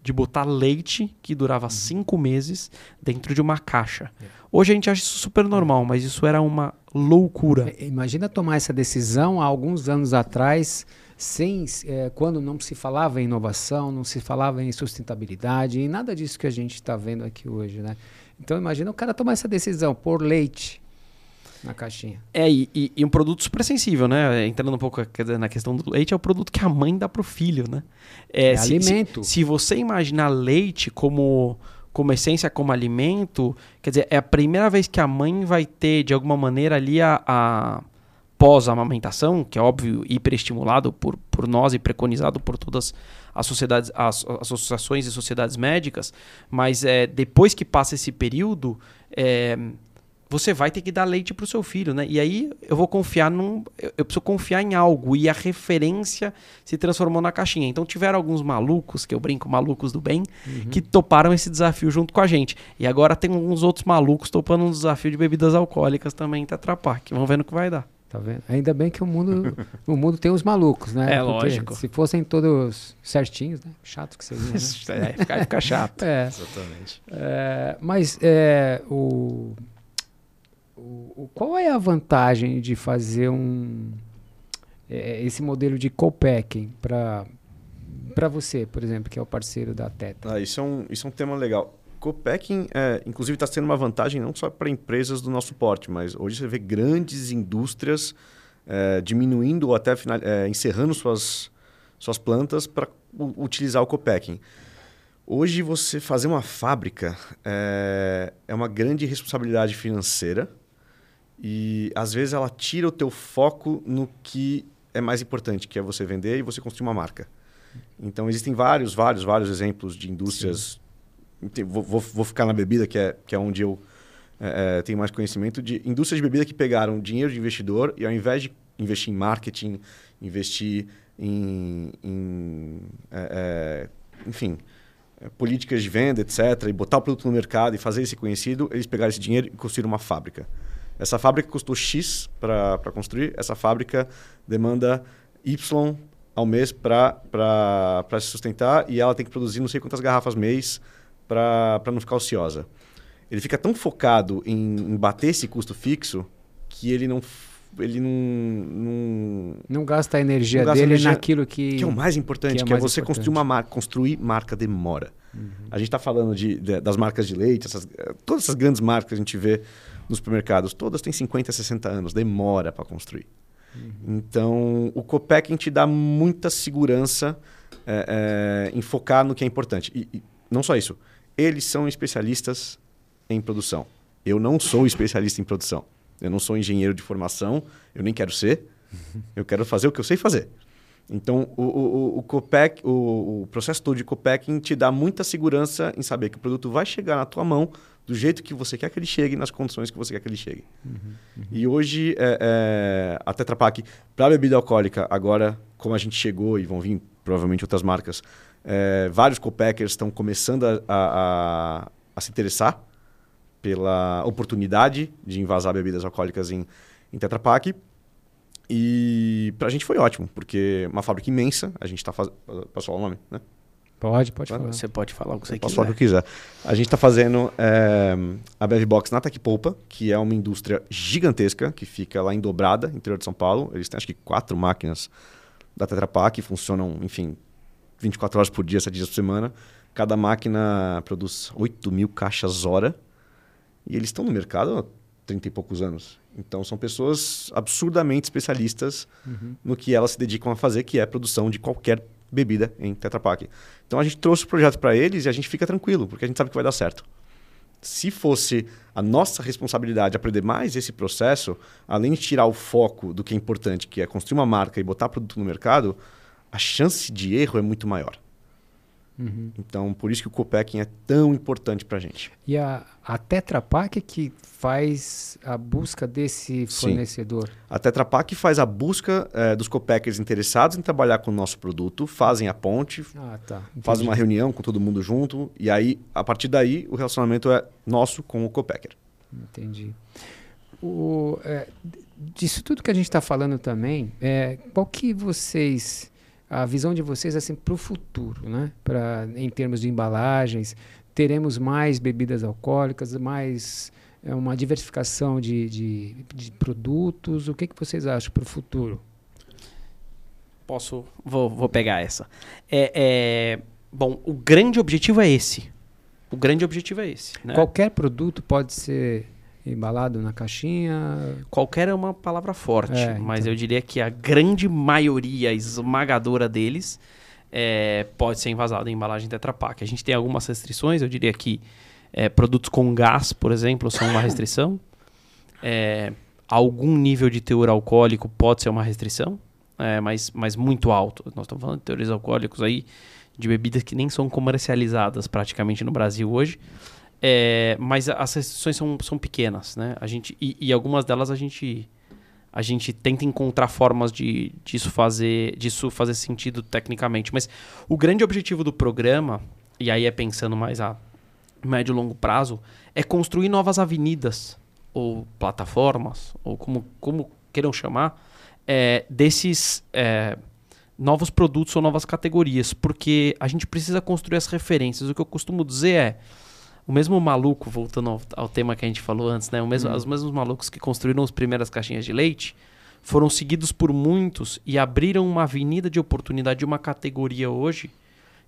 de botar leite que durava uhum. cinco meses dentro de uma caixa. É. Hoje a gente acha isso super normal, mas isso era uma loucura. É, imagina tomar essa decisão há alguns anos atrás, sem é, quando não se falava em inovação, não se falava em sustentabilidade e nada disso que a gente está vendo aqui hoje, né? Então imagina o cara tomar essa decisão, por leite na caixinha. É, e, e, e, um produto super sensível, né? Entrando um pouco na questão do leite, é o produto que a mãe dá pro filho, né? É, é se, alimento. Se, se, você imaginar leite como, como essência, como alimento, quer dizer, é a primeira vez que a mãe vai ter, de alguma maneira, ali a, a pós-amamentação, que é óbvio hiperestimulado por, por nós e preconizado por todas as sociedades, as, as associações e sociedades médicas, mas é, depois que passa esse período, é, você vai ter que dar leite para o seu filho, né? E aí eu vou confiar num. Eu, eu, preciso confiar em algo. E a referência se transformou na caixinha. Então tiveram alguns malucos, que eu brinco, malucos do bem, uhum. que toparam esse desafio junto com a gente. E agora tem alguns outros malucos topando um desafio de bebidas alcoólicas também em Tetra Pak. Vamos ver no que vai dar. Tá vendo? Ainda bem que o mundo, o mundo tem os malucos, né? É Porque lógico. Se fossem todos certinhos, né? Chato que seria, né? é, fica, fica chato. É. Exatamente. É, mas é, o o, qual é a vantagem de fazer um é, esse modelo de co-packing para para você, por exemplo, que é o parceiro da Teta? Ah, isso, é um, isso é um tema legal. Co-packing, é, inclusive, está sendo uma vantagem não só para empresas do nosso porte, mas hoje você vê grandes indústrias é, diminuindo ou até final, é, encerrando suas, suas plantas para utilizar o co-packing. Hoje, você fazer uma fábrica é, é uma grande responsabilidade financeira e às vezes ela tira o teu foco no que é mais importante, que é você vender e você construir uma marca. Então existem vários, vários, vários exemplos de indústrias. Vou, vou, vou, ficar na bebida, que é, que é onde eu é, é, tenho mais conhecimento, de indústrias de bebida que pegaram dinheiro de investidor e ao invés de investir em marketing, investir em, em é, é enfim, é, políticas de venda, etc., e botar o produto no mercado e fazer esse conhecido, eles pegaram esse dinheiro e construíram uma fábrica. Essa fábrica custou X para construir, essa fábrica demanda Y ao mês para se sustentar e ela tem que produzir não sei quantas garrafas mês para não ficar ociosa. Ele fica tão focado em, em bater esse custo fixo que ele não ele não não, não gasta a energia gasta dele energia, naquilo que que é o mais importante, que é, que é você importante. construir uma marca, construir marca demora. Uhum. A gente está falando de, de, das marcas de leite, essas, todas essas grandes marcas que a gente vê nos supermercados, todas têm 50, 60 anos, demora para construir. Uhum. Então, o Copacking te dá muita segurança é, é, em focar no que é importante. E, e, não só isso, eles são especialistas em produção. Eu não sou especialista em produção. Eu não sou engenheiro de formação, eu nem quero ser. Uhum. Eu quero fazer o que eu sei fazer. Então, o, o, o, Copec, o, o processo todo de Copacking te dá muita segurança em saber que o produto vai chegar na tua mão do jeito que você quer que ele chegue, nas condições que você quer que ele chegue. Uhum, uhum. E hoje, é, é, a Tetra Pak, para bebida alcoólica, agora, como a gente chegou e vão vir provavelmente outras marcas, é, vários co-packers estão começando a, a, a, se interessar pela oportunidade de invasar bebidas alcoólicas em, em Tetra Pak. E para a gente foi ótimo, porque uma fábrica imensa, a gente está fazendo. Posso falar o nome, né? Pode, pode falar. Você pode falar o que você Posso quiser. falar o que eu quiser. A gente está fazendo é, a Bevbox na Tecpolpa, que é uma indústria gigantesca, que fica lá em Dobrada, interior de São Paulo. Eles têm acho que quatro máquinas da Tetra Pak, que funcionam, enfim, 24 horas por dia, 7 dias por semana. Cada máquina produz 8 mil caixas hora. E eles estão no mercado há 30 e poucos anos. Então são pessoas absurdamente especialistas uhum. no que elas se dedicam a fazer, que é a produção de qualquer bebida em Tetra Pak. Então a gente trouxe o projeto para eles e a gente fica tranquilo, porque a gente sabe que vai dar certo. Se fosse a nossa responsabilidade aprender mais esse processo, além de tirar o foco do que é importante, que é construir uma marca e botar produto no mercado, a chance de erro é muito maior. Uhum. Então, por isso que o Copacking é tão importante para a gente. E a, a Tetra Pak que faz a busca desse fornecedor? Sim. A Tetra Pak faz a busca é, dos Copackers interessados em trabalhar com o nosso produto, fazem a ponte, ah, tá. fazem uma reunião com todo mundo junto, e aí, a partir daí, o relacionamento é nosso com o Copacker. Entendi. O, é, disso tudo que a gente está falando também, é, qual que vocês a visão de vocês assim para o futuro, né? Para em termos de embalagens, teremos mais bebidas alcoólicas, mais é, uma diversificação de, de, de, produtos. O que, que vocês acham para o futuro? Posso, vou, vou pegar essa. É, é, bom, o grande objetivo é esse. O grande objetivo é esse. Né? Qualquer produto pode ser embalado na caixinha. Qualquer é uma palavra forte, é, mas então. eu diria que a grande maioria esmagadora deles é, pode ser envasado em embalagem Tetra Pak. A gente tem algumas restrições, eu diria que é, produtos com gás, por exemplo, são uma restrição. É, algum nível de teor alcoólico pode ser uma restrição, é, mas, mas muito alto. Nós estamos falando de teores alcoólicos aí de bebidas que nem são comercializadas praticamente no Brasil hoje. É, mas as restrições são, são pequenas, né? A gente, e, e, algumas delas a gente, a gente tenta encontrar formas de, disso, fazer, disso fazer sentido tecnicamente. Mas o grande objetivo do programa, e aí é pensando mais a médio e longo prazo, é construir novas avenidas ou plataformas, ou como, como queiram chamar, é, desses é, novos produtos ou novas categorias, porque a gente precisa construir as referências. O que eu costumo dizer é o mesmo maluco, voltando ao, ao, tema que a gente falou antes, né? O mesmo, hum. Os mesmos malucos que construíram as primeiras caixinhas de leite foram seguidos por muitos e abriram uma avenida de oportunidade de uma categoria hoje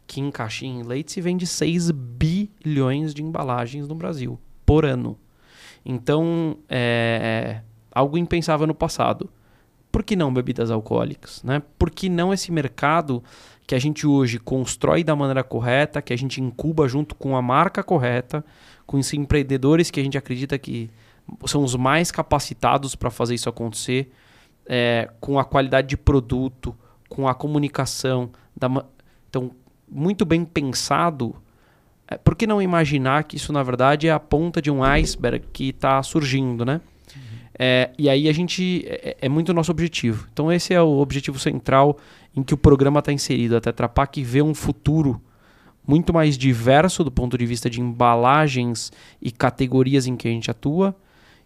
que em caixinha em leite se vende 6 bilhões de embalagens no Brasil por ano. Então, é, é algo impensável no passado. Por que não bebidas alcoólicas? Né? Por que não esse mercado que a gente hoje constrói da maneira correta, que a gente incuba junto com a marca correta, com os empreendedores que a gente acredita que são os mais capacitados para fazer isso acontecer, é, com a qualidade de produto, com a comunicação. Da, então, muito bem pensado. É, por que não imaginar que isso, na verdade, é a ponta de um iceberg que está surgindo, né? É, e aí a gente. É, é, muito nosso objetivo. Então, esse é o objetivo central em que o programa está inserido. A Tetra Pak vê um futuro muito mais diverso do ponto de vista de embalagens e categorias em que a gente atua.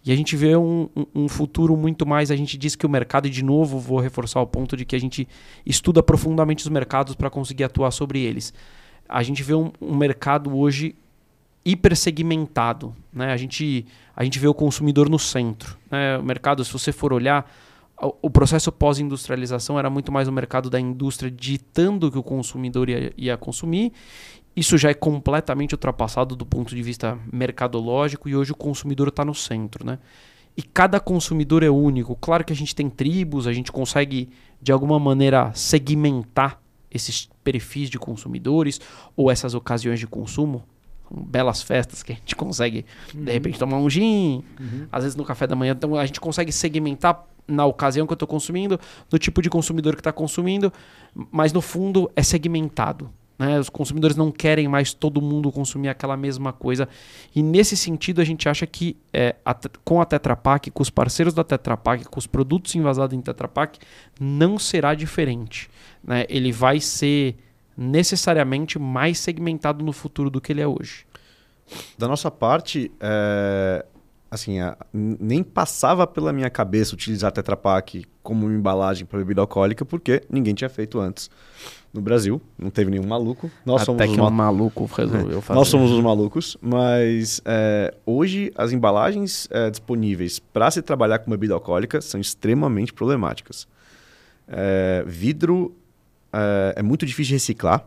E a gente vê um, um, futuro muito mais. A gente diz que o mercado, e de novo vou reforçar o ponto de que a gente estuda profundamente os mercados para conseguir atuar sobre eles. A gente vê um, um mercado hoje hipersegmentado. Né? A, gente, a gente vê o consumidor no centro. Né? O mercado, se você for olhar, o processo pós-industrialização era muito mais o mercado da indústria ditando o que o consumidor ia, ia, consumir. Isso já é completamente ultrapassado do ponto de vista mercadológico e hoje o consumidor está no centro. Né? E cada consumidor é único. Claro que a gente tem tribos, a gente consegue de alguma maneira segmentar esses perfis de consumidores ou essas ocasiões de consumo belas festas que a gente consegue, uhum. de repente, tomar um gin, uhum. às vezes no café da manhã. Então a gente consegue segmentar na ocasião que eu estou consumindo, no tipo de consumidor que está consumindo, mas no fundo é segmentado. Né? Os consumidores não querem mais todo mundo consumir aquela mesma coisa. E nesse sentido, a gente acha que é, a, com a Tetra Pak, com os parceiros da Tetra Pak, com os produtos envasados em Tetra Pak, não será diferente. Né? Ele vai ser necessariamente mais segmentado no futuro do que ele é hoje. Da nossa parte, é, assim, a, nem passava pela minha cabeça utilizar Tetra Pak como embalagem para bebida alcoólica, porque ninguém tinha feito antes no Brasil. Não teve nenhum maluco. Nós Até somos que os um maluco resolveu fazer. Nós somos os malucos, mas é, hoje as embalagens é, disponíveis para se trabalhar com bebida alcoólica são extremamente problemáticas. É, vidro é, é, muito difícil de reciclar.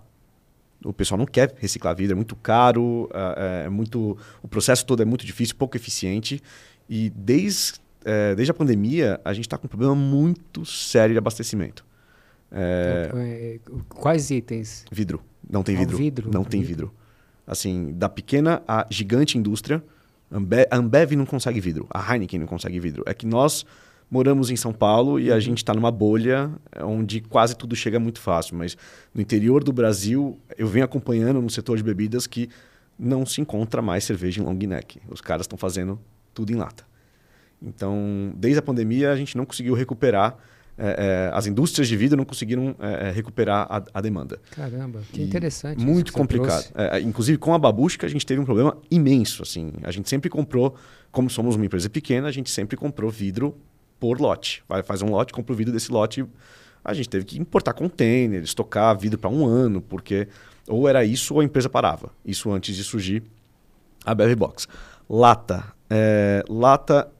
O pessoal não quer reciclar vidro, é muito caro, é, é muito, o processo todo é muito difícil, pouco eficiente. E desde, é, desde a pandemia, a gente está com um problema muito sério de abastecimento. É, então, é, quais itens? Vidro. Não tem vidro. vidro não tem vidro. Assim, da pequena à gigante indústria, a Ambev não consegue vidro, a Heineken não consegue vidro. É que nós moramos em São Paulo e a uhum. gente está numa bolha é, onde quase tudo chega muito fácil. Mas no interior do Brasil, eu venho acompanhando no setor de bebidas que não se encontra mais cerveja em long neck. Os caras estão fazendo tudo em lata. Então, desde a pandemia, a gente não conseguiu recuperar. É, é, as indústrias de vidro não conseguiram é, recuperar a, a, demanda. Caramba, que e interessante. Muito complicado. É, inclusive, com a Babushka, a gente teve um problema imenso. Assim, a gente sempre comprou, como somos uma empresa pequena, a gente sempre comprou vidro por lote. Vai, faz um lote, compra o vidro desse lote. A gente teve que importar containers, estocar vidro para um ano, porque ou era isso ou a empresa parava. Isso antes de surgir a Bev Box. Lata. É, lata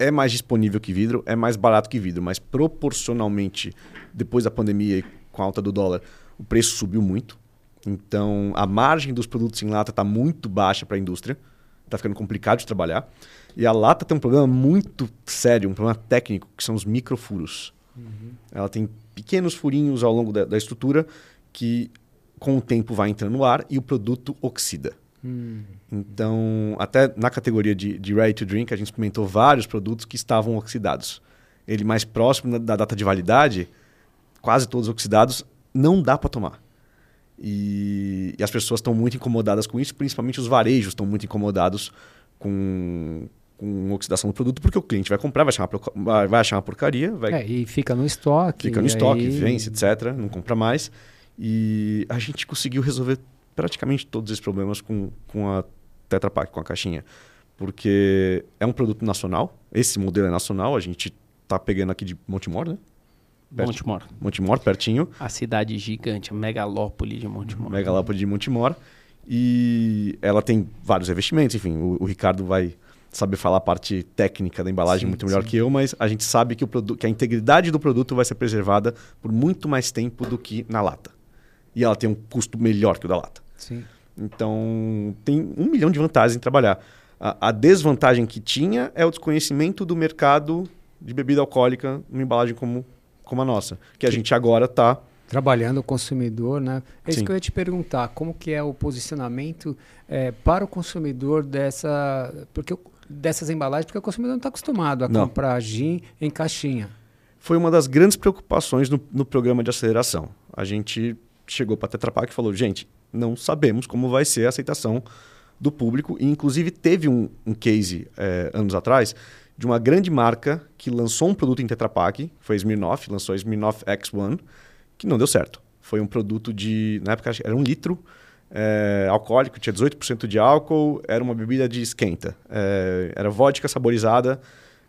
é mais disponível que vidro, é mais barato que vidro, mas proporcionalmente, depois da pandemia e com a alta do dólar, o preço subiu muito. Então, a margem dos produtos em lata está muito baixa para a indústria. Está ficando complicado de trabalhar. E a lata tem um problema muito sério, um problema técnico, que são os microfuros. Uhum. Ela tem pequenos furinhos ao longo da, da, estrutura que, com o tempo, vai entrando no ar e o produto oxida. Uhum. Então, até na categoria de, de ready to drink, a gente experimentou vários produtos que estavam oxidados. Ele mais próximo da data de validade, quase todos oxidados, não dá para tomar. E, e as pessoas estão muito incomodadas com isso, principalmente os varejos estão muito incomodados com, com oxidação do produto, porque o cliente vai comprar, vai, chamar, vai achar uma porcaria. Vai, é, e fica no estoque. Fica no estoque, aí... vence, etc. Não compra mais. E a gente conseguiu resolver praticamente todos esses problemas com, com a Tetra Pak, com a caixinha. Porque é um produto nacional, esse modelo é nacional, a gente está pegando aqui de Montemor, né? Montemor. Montemor, pertinho. A cidade gigante, a megalópole de Montemor. Megalópole de Montemor. E ela tem vários revestimentos, enfim, o, o Ricardo vai saber falar a parte técnica da embalagem sim, muito melhor sim. que eu, mas a gente sabe que, o que a integridade do produto vai ser preservada por muito mais tempo do que na lata. E ela tem um custo melhor que o da lata. Sim. Então, tem um milhão de vantagens em trabalhar. A, a desvantagem que tinha é o desconhecimento do mercado de bebida alcoólica numa embalagem como, como a nossa, que a gente agora está trabalhando o consumidor, né? É isso Sim. que eu ia te perguntar, como que é o posicionamento é, para o consumidor dessa, porque dessas embalagens, porque o consumidor não está acostumado a não. comprar gin em caixinha. Foi uma das grandes preocupações no, no programa de aceleração. A gente chegou para a Tetra Pak e falou, gente, não sabemos como vai ser a aceitação do público. E, inclusive, teve um, um case é, anos atrás de uma grande marca que lançou um produto em Tetra Pak, foi a Smirnoff, lançou a Smirnoff X1, que não deu certo. Foi um produto de, na época, era um litro, é, alcoólico, tinha 18% de álcool, era uma bebida de esquenta. É, era vodka saborizada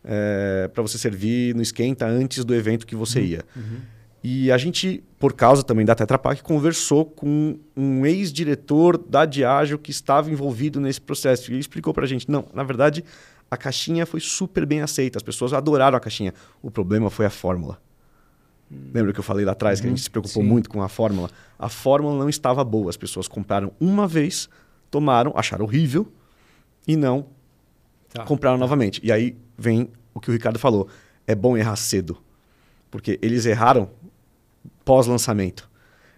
é, para você servir no esquenta antes do evento que você uhum. ia. Uhum. E a gente, por causa também da Tetra Pak, conversou com um ex-diretor da Diageo que estava envolvido nesse processo. E ele explicou para a gente, não, na verdade, a caixinha foi super bem aceita, as pessoas adoraram a caixinha. O problema foi a fórmula. Lembra que eu falei lá atrás uhum, que a gente se preocupou sim. muito com a fórmula? A fórmula não estava boa. As pessoas compraram uma vez, tomaram, acharam horrível e não tá, compraram tá. novamente. E aí vem o que o Ricardo falou. É bom errar cedo. Porque eles erraram pós-lançamento.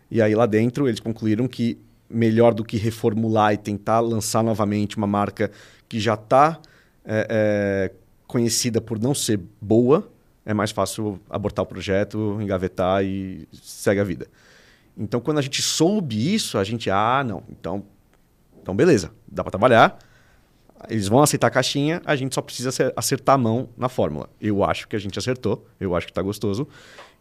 E aí lá dentro eles concluíram que melhor do que reformular e tentar lançar novamente uma marca que já está é, é, conhecida por não ser boa, é mais fácil abortar o projeto, engavetar e segue a vida. Então, quando a gente soube isso, a gente, ah, não, então, então beleza, dá para trabalhar. Eles vão aceitar a caixinha, a gente só precisa acertar a mão na fórmula. Eu acho que a gente acertou, eu acho que está gostoso.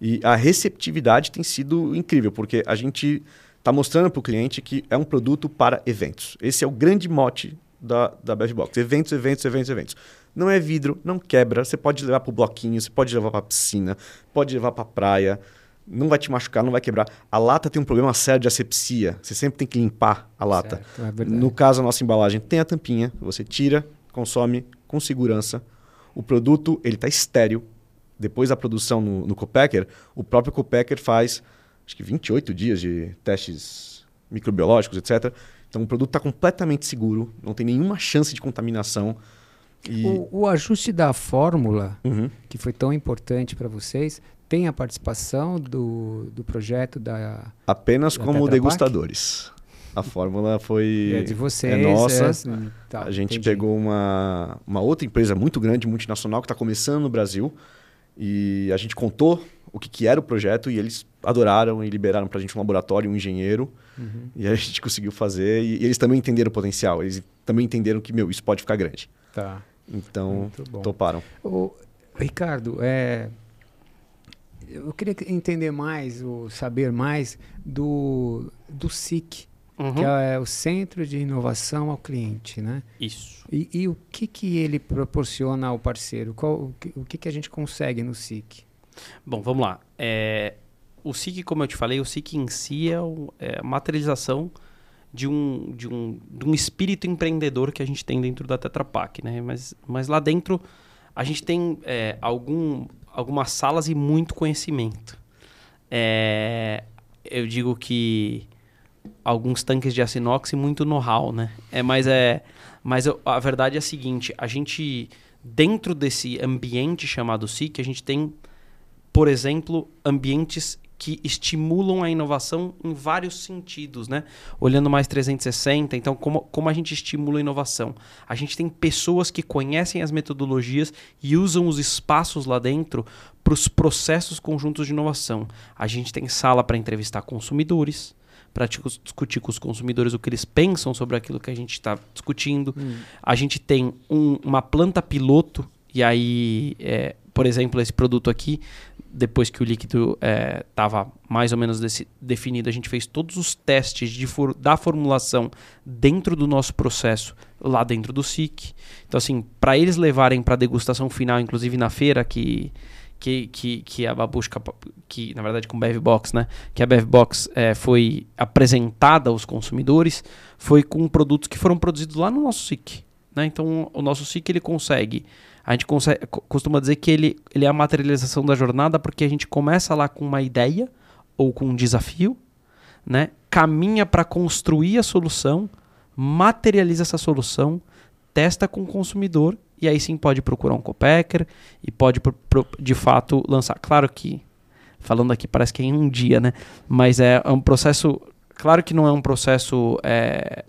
E a receptividade tem sido incrível, porque a gente está mostrando para o cliente que é um produto para eventos. Esse é o grande mote da, da Box. Eventos, eventos, eventos, eventos. Não é vidro, não quebra. Você pode levar para o bloquinho, você pode levar para a piscina, pode levar para a praia. Não vai te machucar, não vai quebrar. A lata tem um problema sério de asepsia. Você sempre tem que limpar a lata. Certo, é no caso, a nossa embalagem tem a tampinha. Você tira, consome com segurança. O produto ele está estéreo, depois da produção no, no Copacker, o próprio Copacker faz acho que 28 dias de testes microbiológicos, etc. Então o produto está completamente seguro, não tem nenhuma chance de contaminação. E... O, o, ajuste da fórmula, uhum. que foi tão importante para vocês, tem a participação do, do projeto da. Apenas da como degustadores. A fórmula foi. É de vocês. É nossa. É assim, tá, a gente entendi. pegou uma, uma outra empresa muito grande, multinacional, que está começando no Brasil. E a gente contou o que, que era o projeto e eles adoraram e liberaram para a gente um laboratório, um engenheiro. Uhum. E a gente conseguiu fazer. E, e, eles também entenderam o potencial. Eles também entenderam que, meu, isso pode ficar grande. Tá. Então, toparam. O, Ricardo, é, eu queria entender mais, ou saber mais do, do SIC, uhum. que é o Centro de Inovação ao Cliente, né? Isso. E, e o que, que ele proporciona ao parceiro? Qual, o, que, o que, que a gente consegue no SIC? Bom, vamos lá. É, o SIC, como eu te falei, o SIC em si é, é a materialização de um, de, um, de um espírito empreendedor que a gente tem dentro da Tetra Pak, né? Mas, mas lá dentro a gente tem é, algum, algumas salas e muito conhecimento. É, eu digo que alguns tanques de aço inox e muito know-how, né? É, mas é, mas eu, a verdade é a seguinte: a gente dentro desse ambiente chamado SIC, a gente tem, por exemplo, ambientes que estimulam a inovação em vários sentidos, né? Olhando mais 360, então como, como a gente estimula a inovação? A gente tem pessoas que conhecem as metodologias e usam os espaços lá dentro para os processos conjuntos de inovação. A gente tem sala para entrevistar consumidores, para discutir com os consumidores o que eles pensam sobre aquilo que a gente está discutindo. Hum. A gente tem um- uma planta piloto, e aí, é, por exemplo, esse produto aqui, depois que o líquido estava mais ou menos desse- definido, a gente fez todos os testes for- da formulação dentro do nosso processo, lá dentro do SIC. Então, assim, para eles levarem para degustação final, inclusive na feira, que, que, que, que a Babushka, que na verdade com Bevbox, né? Que a Bevbox é, foi apresentada aos consumidores, foi com produtos que foram produzidos lá no nosso SIC. Né? Então, o nosso SIC ele consegue. A gente costuma dizer que ele, ele é a materialização da jornada, porque a gente começa lá com uma ideia ou com um desafio, né? caminha para construir a solução, materializa essa solução, testa com o consumidor e aí sim pode procurar um copacker e pode pro- pro- de fato lançar. Claro que falando aqui parece que é em um dia, né? Mas é um processo, claro que não é um processo é,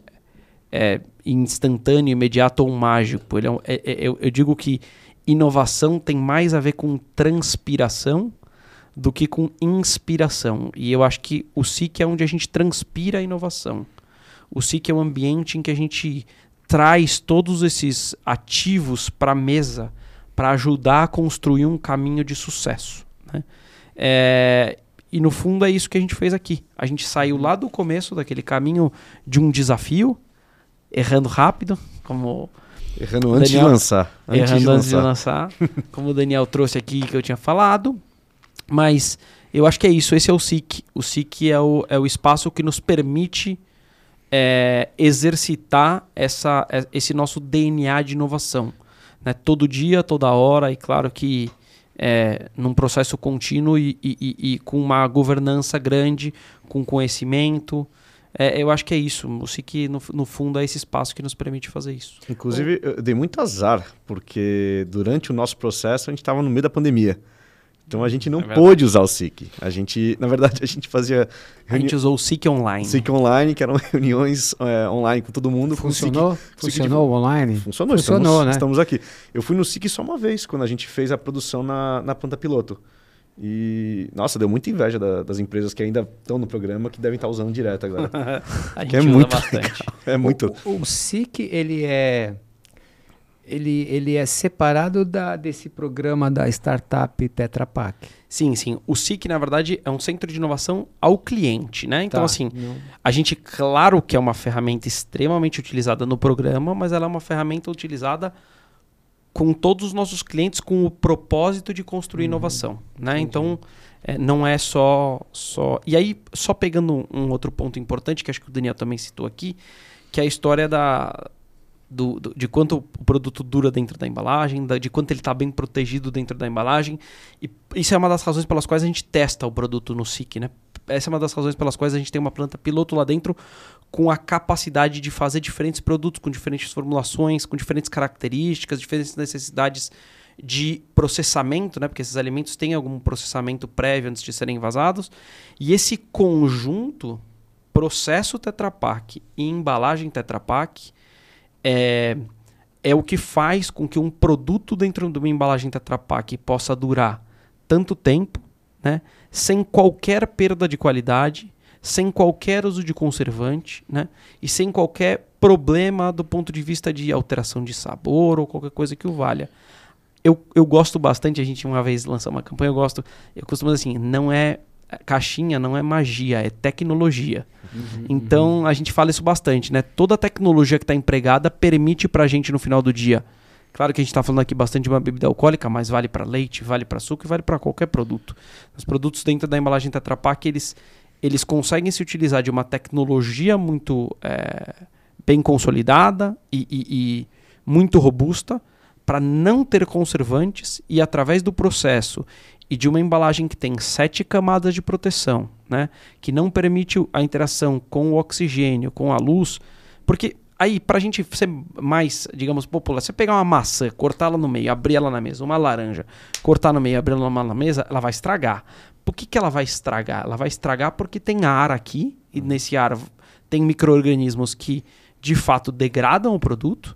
é, instantâneo, imediato ou mágico. Ele é um- é- é- eu, eu digo que inovação tem mais a ver com transpiração do que com inspiração. E eu acho que o SIC é onde a gente transpira a inovação. O SIC é o ambiente em que a gente traz todos esses ativos para a mesa para ajudar a construir um caminho de sucesso. Né? É, e no fundo é isso que a gente fez aqui. A gente saiu lá do começo daquele caminho de um desafio, errando rápido, como Errando antes Daniel- de lançar. Antes errando de antes de lançar. como o Daniel trouxe aqui que eu tinha falado. Mas eu acho que é isso, esse é o SIC. O SIC é o, é o espaço que nos permite é, exercitar essa, é- esse nosso DNA de inovação. Né? Todo dia, toda hora, e claro que é, num processo contínuo e, e- e- e com uma governança grande, com conhecimento. É, eu acho que é isso. O SIC, no, no fundo, é esse espaço que nos permite fazer isso. Inclusive, eu dei muito azar, porque durante o nosso processo a gente estava no meio da pandemia. Então a gente não É pôde usar o SIC. A gente, na verdade, a gente fazia A gente usou o SIC online. SIC online, que eram reuniões é, online com todo mundo. com o SIC Funcionou? Funcionou online? Funcionou, Funcionou, estamos, né? estamos aqui. Eu fui no SIC só uma vez, quando a gente fez a produção na, na planta piloto. E, nossa, deu muita inveja da- das empresas que ainda estão no programa, que devem estar usando direto agora. A gente Que é usa muito bastante. é muito. O, o SIC, ele é ele, ele é separado da, desse programa da startup Tetra Pak. Sim, sim. O SIC, na verdade, é um centro de inovação ao cliente, né? Então, Tá, assim, não- a gente, claro que é uma ferramenta extremamente utilizada no programa, mas ela é uma ferramenta utilizada com todos os nossos clientes com o propósito de construir inovação, né? Então, é, não é só, só... E aí, só pegando um, um outro ponto importante, que acho que o Daniel também citou aqui, que é a história da... do- do- de quanto o produto dura dentro da embalagem, da- de quanto ele está bem protegido dentro da embalagem. E isso é uma das razões pelas quais a gente testa o produto no SIC, né? Essa é uma das razões pelas quais a gente tem uma planta piloto lá dentro com a capacidade de fazer diferentes produtos, com diferentes formulações, com diferentes características, diferentes necessidades de processamento, né? Porque esses alimentos têm algum processamento prévio antes de serem envasados. E esse conjunto, processo Tetra Pak e embalagem Tetra Pak, é, é o que faz com que um produto dentro de uma embalagem Tetra Pak possa durar tanto tempo, né, sem qualquer perda de qualidade, sem qualquer uso de conservante, né, e sem qualquer problema do ponto de vista de alteração de sabor ou qualquer coisa que o valha. Eu, eu gosto bastante, a gente uma vez lançou uma campanha, eu gosto, eu costumo dizer assim, não é caixinha, não é magia, é tecnologia. Então a gente fala isso bastante, né? Toda a tecnologia que está empregada permite para a gente no final do dia. Claro que a gente está falando aqui bastante de uma bebida alcoólica, mas vale para leite, vale para açúcar e vale para qualquer produto. Os produtos dentro da embalagem Tetra Pak, eles, eles conseguem se utilizar de uma tecnologia muito é, bem consolidada e, e- e muito robusta para não ter conservantes e através do processo e de uma embalagem que tem sete camadas de proteção, né, que não permite a interação com o oxigênio, com a luz, porque aí para a gente ser mais, digamos, popular, você pegar uma maçã, cortá-la no meio, abrir ela na mesa, uma laranja, cortar no meio, abrir ela na mesa, ela vai estragar. Por que, que ela vai estragar? Ela vai estragar porque tem ar aqui e nesse ar tem micro-organismos que de fato degradam o produto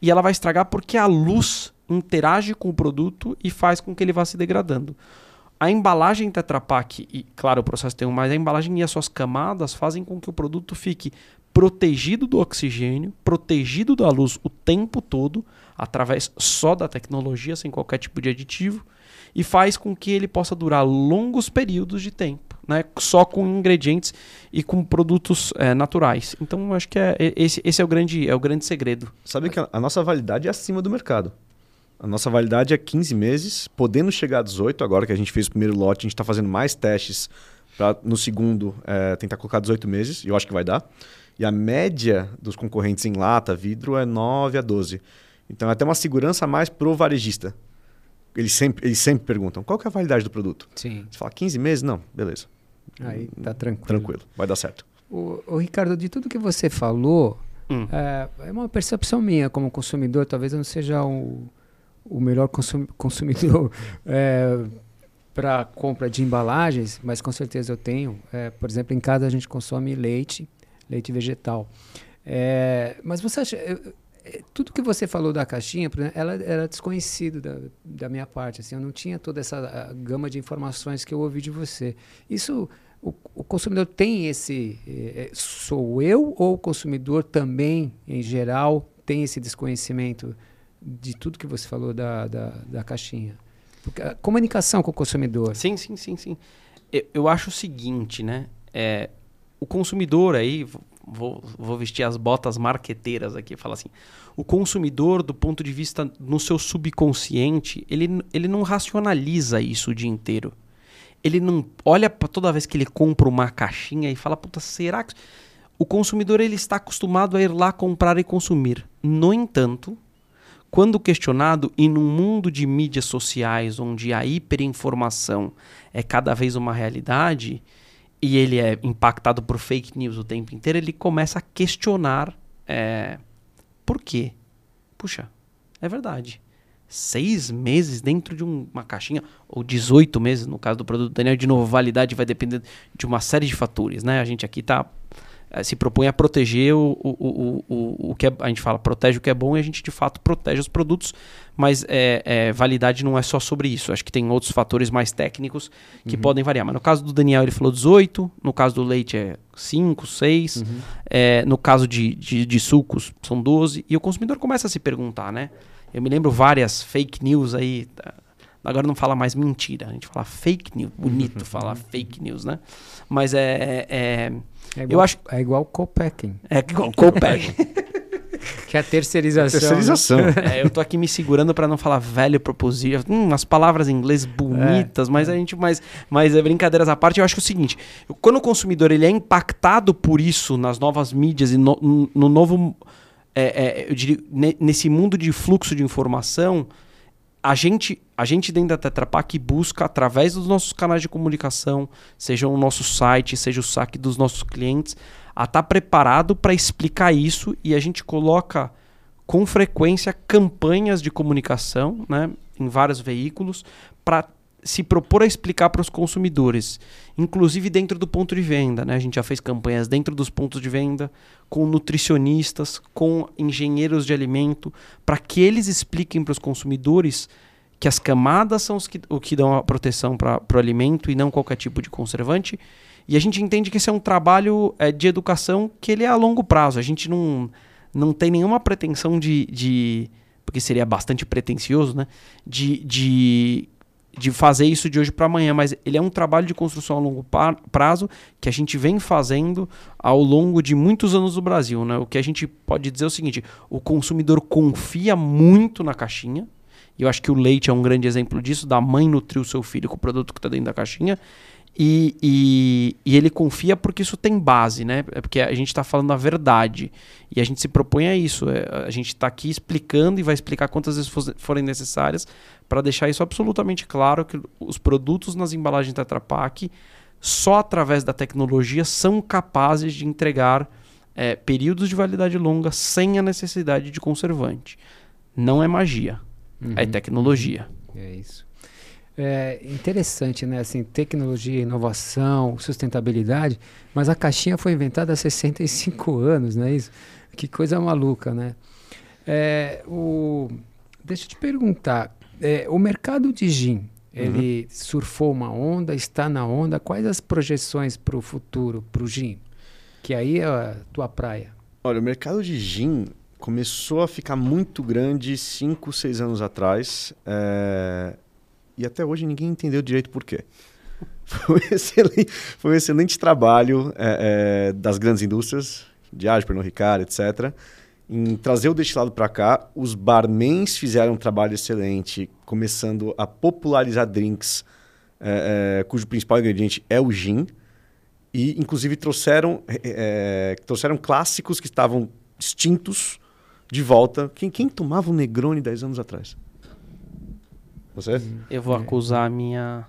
e ela vai estragar porque a luz interage com o produto e faz com que ele vá se degradando. a embalagem Tetra Pak, e claro, o processo tem um mais, a embalagem e as suas camadas fazem com que o produto fique protegido do oxigênio, protegido da luz o tempo todo, através só da tecnologia, sem qualquer tipo de aditivo, e faz com que ele possa durar longos períodos de tempo, né? só com ingredientes e com produtos é, naturais. Então, acho que é, esse, esse é, o grande, é o grande segredo. Sabe que a, a nossa validade é acima do mercado. A nossa validade é 15 meses, podendo chegar a 18. Agora que a gente fez o primeiro lote, a gente está fazendo mais testes para no segundo é, tentar colocar 18 meses, e eu acho que vai dar. E a média dos concorrentes em lata, vidro, é 9 a 12. Então é até uma segurança mais pro varejista. Eles sempre, eles sempre perguntam, qual que é a validade do produto? Sim. Você fala 15 meses? Não, beleza. Aí tá tranquilo. Tranquilo, vai dar certo. O, o Ricardo, de tudo que você falou, hum. é, é, uma percepção minha como consumidor, talvez eu não seja o, o melhor consum, consumidor é, para compra de embalagens, mas com certeza eu tenho. É, por exemplo, em casa a gente consome leite, leite vegetal. É, mas você acha. Eu, tudo que você falou da caixinha, ela era desconhecido da, da minha parte. Assim, eu não tinha toda essa gama de informações que eu ouvi de você. Isso, o, o consumidor tem esse. É, sou eu ou o consumidor também, em geral, tem esse desconhecimento de tudo que você falou da, da, da caixinha? Porque a comunicação com o consumidor. Sim, sim, sim, sim. Eu, eu acho o seguinte, né? É, o consumidor aí, vou, vou vestir as botas marqueteiras aqui, falar assim, o consumidor, do ponto de vista no seu subconsciente, ele, ele não racionaliza isso o dia inteiro. Ele não olha para toda vez que ele compra uma caixinha e fala, puta, será que... O consumidor ele está acostumado a ir lá comprar e consumir. No entanto, quando questionado, e num mundo de mídias sociais onde a hiperinformação é cada vez uma realidade, e ele é impactado por fake news o tempo inteiro, ele começa a questionar é, por quê. Puxa, é verdade. Seis meses dentro de um, uma caixinha, ou 18 meses no caso do produto Daniel, de novo, validade vai depender de uma série de fatores. Né? A gente aqui eh, se propõe a proteger o, o, o, o, o que é, a gente fala, protege o que é bom e a gente de fato protege os produtos, mas é, é, validade não é só sobre isso. Acho que tem outros fatores mais técnicos que uhum. podem variar. Mas no caso do Daniel, ele falou 18, no caso do leite é 5, 6, uhum. no caso de, de, de, sucos são 12, e o consumidor começa a se perguntar, né? Eu me lembro várias fake news aí. Agora não fala mais mentira, a gente fala fake news. Bonito uhum. falar fake news, né? Mas é, é é igual, eu acho é igual co-packing. É igual co-packing. que é a terceirização. Terceirização. Né? É, eu tô aqui me segurando para não falar velho propositivo. Hum, as palavras em inglês bonitas, é, mas é. a gente mas mas é brincadeiras à parte, eu acho que é o seguinte, quando o consumidor ele é impactado por isso nas novas mídias e no, no novo é, é, eu diria, nesse mundo de fluxo de informação, a gente, a gente dentro da Tetra Pak busca, através dos nossos canais de comunicação, seja o nosso site, seja o saque dos nossos clientes, a estar tá preparado para explicar isso e a gente coloca com frequência campanhas de comunicação né, em vários veículos para se propor a explicar para os consumidores, inclusive dentro do ponto de venda. Né? A gente já fez campanhas dentro dos pontos de venda, com nutricionistas, com engenheiros de alimento, para que eles expliquem para os consumidores que as camadas são os que, o que dão a proteção para o alimento e não qualquer tipo de conservante. E a gente entende que esse é um trabalho é, de educação que ele é a longo prazo. A gente não, não tem nenhuma pretensão de, de porque seria bastante pretencioso, né? De, de de fazer isso de hoje para amanhã, mas ele é um trabalho de construção a longo prazo que a gente vem fazendo ao longo de muitos anos no Brasil. Né? O que a gente pode dizer é o seguinte: o consumidor confia muito na caixinha. E eu acho que o leite é um grande exemplo disso, da mãe nutrir o seu filho com o produto que está dentro da caixinha. E, e, e, ele confia porque isso tem base, né? É porque a gente está falando a verdade. E a gente se propõe a isso. É, a gente está aqui explicando e vai explicar quantas vezes forem necessárias para deixar isso absolutamente claro que os produtos nas embalagens Tetra Pak só através da tecnologia são capazes de entregar é, períodos de validade longa sem a necessidade de conservante. Não é magia, uhum. é tecnologia. É isso. É interessante, né? Assim, tecnologia, inovação, sustentabilidade, mas a caixinha foi inventada há 65 anos, não é isso? Que coisa maluca, né? É, o... Deixa eu te perguntar, é, o mercado de gin, Ele surfou uma onda, está na onda. Quais as projeções para o futuro, para o gin? Que aí é a tua praia. Olha, o mercado de gin começou a ficar muito grande 5, 6 anos atrás. é, E até hoje ninguém entendeu direito por quê. Foi um excelente, foi um excelente trabalho é, é, das grandes indústrias, Diageo, Pernod Ricard, etc., em trazer o destilado para cá. Os barmans fizeram um trabalho excelente, começando a popularizar drinks cujo principal ingrediente é o gin. E, inclusive, trouxeram, trouxeram clássicos que estavam extintos de volta. Quem, quem tomava um Negroni 10 anos atrás? Você? Eu vou É. acusar a minha.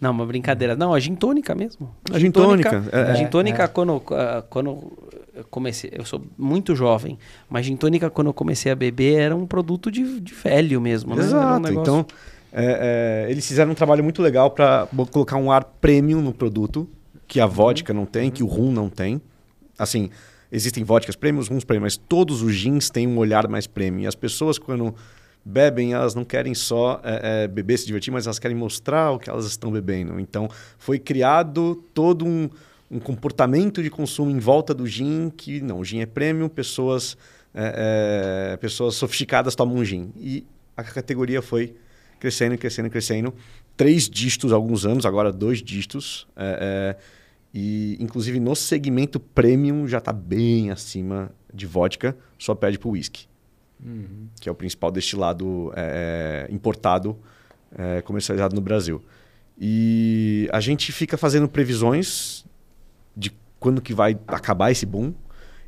Não, uma brincadeira. Não, a gin tônica mesmo. A gin tônica, é, a é. gin tônica, É. quando, ah, quando eu comecei. Eu sou muito jovem, mas gin tônica, quando eu comecei a beber, era um produto de, de velho mesmo, né? Era um Exato. negócio- Então, é, é, eles fizeram um trabalho muito legal para colocar um ar premium no produto, que a vodka não tem, que o rum não tem. Assim, existem vodkas premiums, rums premium, mas todos os gins têm um olhar mais premium. E as pessoas, quando bebem, elas não querem só é, é, beber, se divertir, mas elas querem mostrar o que elas estão bebendo. Então, foi criado todo um, um comportamento de consumo em volta do gin, que não, o gin é premium, pessoas, é, pessoas sofisticadas tomam gin. E a categoria foi crescendo, crescendo, crescendo. Três dígitos há alguns anos, agora dois dígitos. é, e, inclusive, no segmento premium já está bem acima de vodka, só perde para o whisky, Uhum. que é o principal destilado é, importado, é, comercializado no Brasil. E a gente fica fazendo previsões de quando que vai acabar esse boom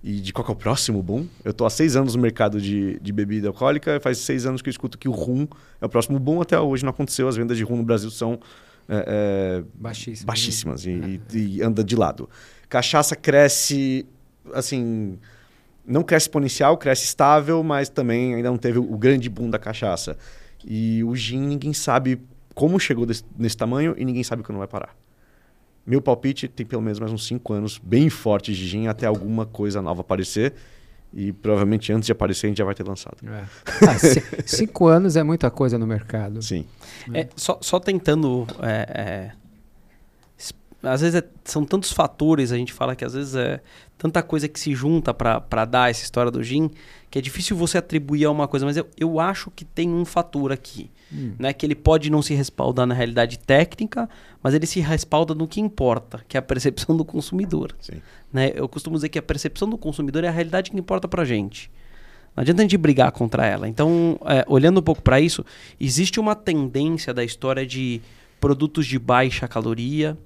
e de qual é o próximo boom. Eu estou há seis anos no mercado de, de bebida alcoólica, faz seis anos que eu escuto que o rum é o próximo boom. Até hoje não aconteceu, as vendas de rum no Brasil são é, é, baixíssimas e, e- e anda de lado. Cachaça cresce, assim, não cresce exponencial, cresce estável, mas também ainda não teve o grande boom da cachaça. E o gin, ninguém sabe como chegou desse- nesse tamanho e ninguém sabe quando vai parar. Meu palpite tem pelo menos mais uns 5 anos bem fortes de gin até alguma coisa nova aparecer. E provavelmente antes de aparecer a gente já vai ter lançado. É. Ah, ci- cinco anos é muita coisa no mercado. Sim. É, só, só tentando. é, é, às vezes é- são tantos fatores, a gente fala que às vezes é tanta coisa que se junta para dar essa história do gin, que é difícil você atribuir a uma coisa, mas eu, eu acho que tem um fator aqui. Hum. Né, que ele pode não se respaldar na realidade técnica, mas ele se respalda no que importa, que é a percepção do consumidor. Sim. né? Eu costumo dizer que a percepção do consumidor é a realidade que importa pra gente. Não adianta a gente brigar contra ela. Então, é, olhando um pouco para isso, existe uma tendência da história de produtos de baixa caloria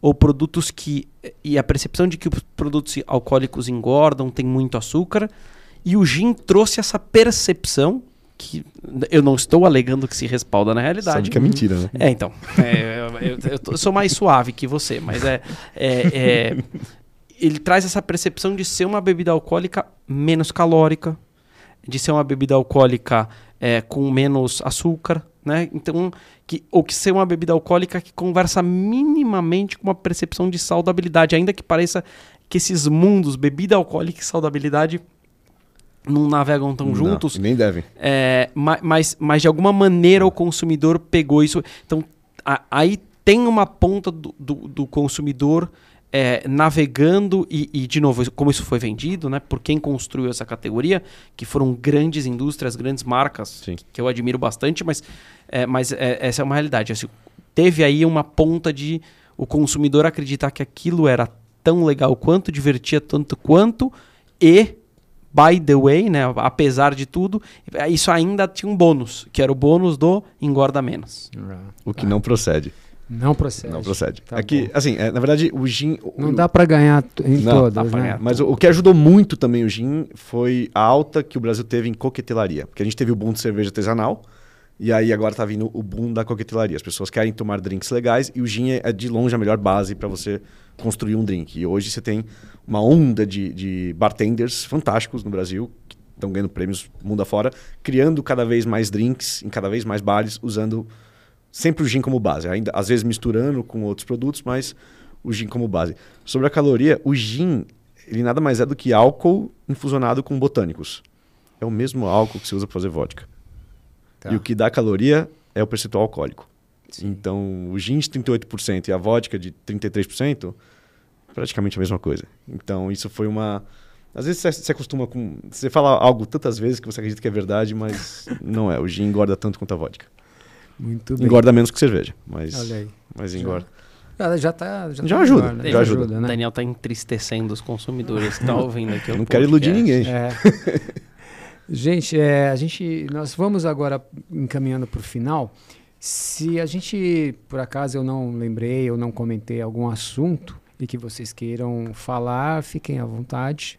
ou produtos que e a percepção de que os produtos alcoólicos engordam, tem muito açúcar, e o gin trouxe essa percepção que eu não estou alegando que se respalda na realidade. Sabe que é mentira, né? É, então. é, eu, eu- eu sou mais suave que você, mas é, é- é- Ele traz essa percepção de ser uma bebida alcoólica menos calórica, de ser uma bebida alcoólica é, com menos açúcar, né? Então, que, ou que ser uma bebida alcoólica que conversa minimamente com uma percepção de saudabilidade, ainda que pareça que esses mundos, bebida alcoólica e saudabilidade, não navegam tão Não, juntos. nem devem. É, ma- mas, mas de alguma maneira o consumidor pegou isso. Então, a- aí tem uma ponta do, do, do consumidor é, navegando, e, e, de novo, como isso foi vendido, né, por quem construiu essa categoria, que foram grandes indústrias, grandes marcas, Sim. que eu admiro bastante, mas, é, mas é, essa é uma realidade. Assim, teve aí uma ponta de o consumidor acreditar que aquilo era tão legal quanto, divertia tanto quanto, e by the way, né, apesar de tudo, isso ainda tinha um bônus, que era o bônus do engorda menos. O que não procede. Não procede. Não procede. Tá que, bom. assim, é, na verdade, o gin. Não o- dá para ganhar em Não, todas, né? ganhar. Mas o, o que ajudou muito também o gin foi a alta que o Brasil teve em coquetelaria. Porque a gente teve o boom de cerveja artesanal. E aí agora tá vindo o boom da coquetelaria. As pessoas querem tomar drinks legais e o gin é, é de longe a melhor base para você construir um drink. E hoje você tem uma onda de, de bartenders fantásticos no Brasil que estão ganhando prêmios mundo afora, criando cada vez mais drinks em cada vez mais bares, usando sempre o gin como base. Ainda às vezes misturando com outros produtos, mas o gin como base. Sobre a caloria, o gin ele nada mais é do que álcool infusionado com botânicos. É o mesmo álcool que se usa para fazer vodka. Tá. E o que dá caloria é o percentual alcoólico. Sim. Então, o gin de 38% e a vodka de 33%, praticamente a mesma coisa. Então, isso foi uma. Às vezes você acostuma com. Você fala algo tantas vezes que você acredita que é verdade, mas não é. O gin engorda tanto quanto a vodka. Muito bem. Engorda menos que cerveja, mas, Olha aí. mas engorda. Já, já, tá, já, Já tá ajuda, melhor, né? já ajuda. O né? Daniel tá entristecendo os consumidores que estão ouvindo aqui. o Não quero iludir ninguém. É. gente, é, a gente, nós vamos agora encaminhando para o final. Se a gente, por acaso, eu não lembrei ou não comentei algum assunto e que vocês queiram falar, fiquem à vontade.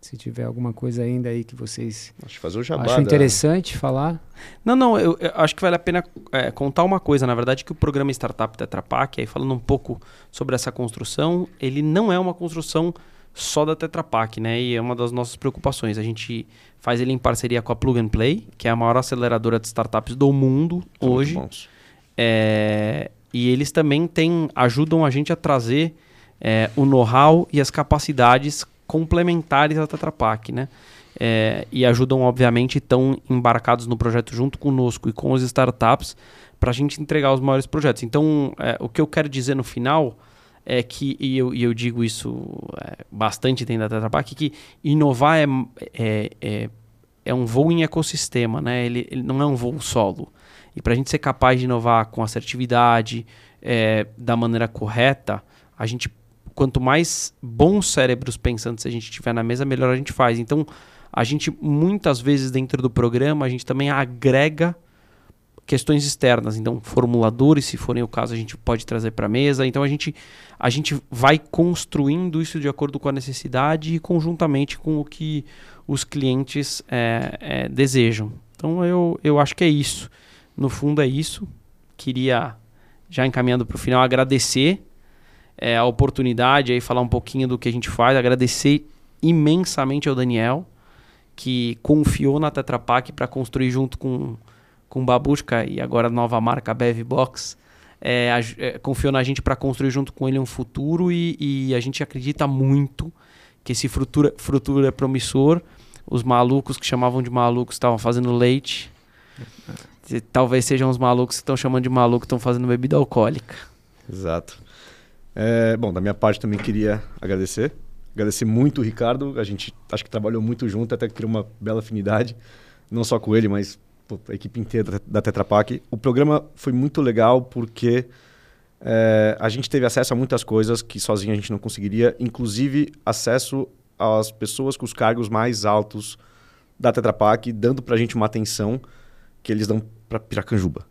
Se tiver alguma coisa ainda aí que vocês Acho fazer o jabá. acham interessante falar. Não, não, eu, eu acho que vale a pena é, contar uma coisa. Na verdade, que o programa Startup Tetra Pak, aí falando um pouco sobre essa construção, ele não é uma construção só da Tetra Pak, né? E é uma das nossas preocupações. A gente faz ele em parceria com a Plug and Play, que é a maior aceleradora de startups do mundo São hoje. É, e eles também têm, ajudam a gente a trazer é, o know-how e as capacidades complementares da Tetra Pak, né? É, e ajudam, obviamente, estão embarcados no projeto junto conosco e com as startups para a gente entregar os maiores projetos. Então, é, o que eu quero dizer no final é que, e eu, e eu digo isso é, bastante dentro da Tetra Pak, que inovar é, é, é, é um voo em ecossistema, né? Ele, ele não é um voo solo. E para a gente ser capaz de inovar com assertividade, é, da maneira correta, a gente, quanto mais bons cérebros pensantes a gente tiver na mesa, melhor a gente faz. Então, a gente, muitas vezes dentro do programa, a gente também agrega questões externas. Então, formuladores, se forem o caso, a gente pode trazer para a mesa. Então, a gente, a gente vai construindo isso de acordo com a necessidade e conjuntamente com o que os clientes é, é, desejam. Então, eu, eu acho que é isso. No fundo, é isso. Queria, já encaminhando para o final, agradecer é, a oportunidade aí, falar um pouquinho do que a gente faz. Agradecer imensamente ao Daniel, que confiou na Tetra Pak para construir junto com com Babushka e agora a nova marca Bev Box, é, é, confiou na gente para construir junto com ele um futuro e, e a gente acredita muito que esse futuro, futuro é promissor. Os malucos que chamavam de malucos estavam fazendo leite. E Talvez sejam os malucos que estão chamando de maluco estão fazendo bebida alcoólica. Exato. É, bom, da minha parte também queria agradecer. Agradecer muito o Ricardo. A gente acho que trabalhou muito junto, até criou uma bela afinidade. Não só com ele, mas pô, a equipe inteira da- Tetra Pak. O programa foi muito legal porque é, a gente teve acesso a muitas coisas que sozinho a gente não conseguiria, inclusive acesso às pessoas com os cargos mais altos da Tetra Pak, dando pra gente uma atenção que eles dão para Piracanjuba,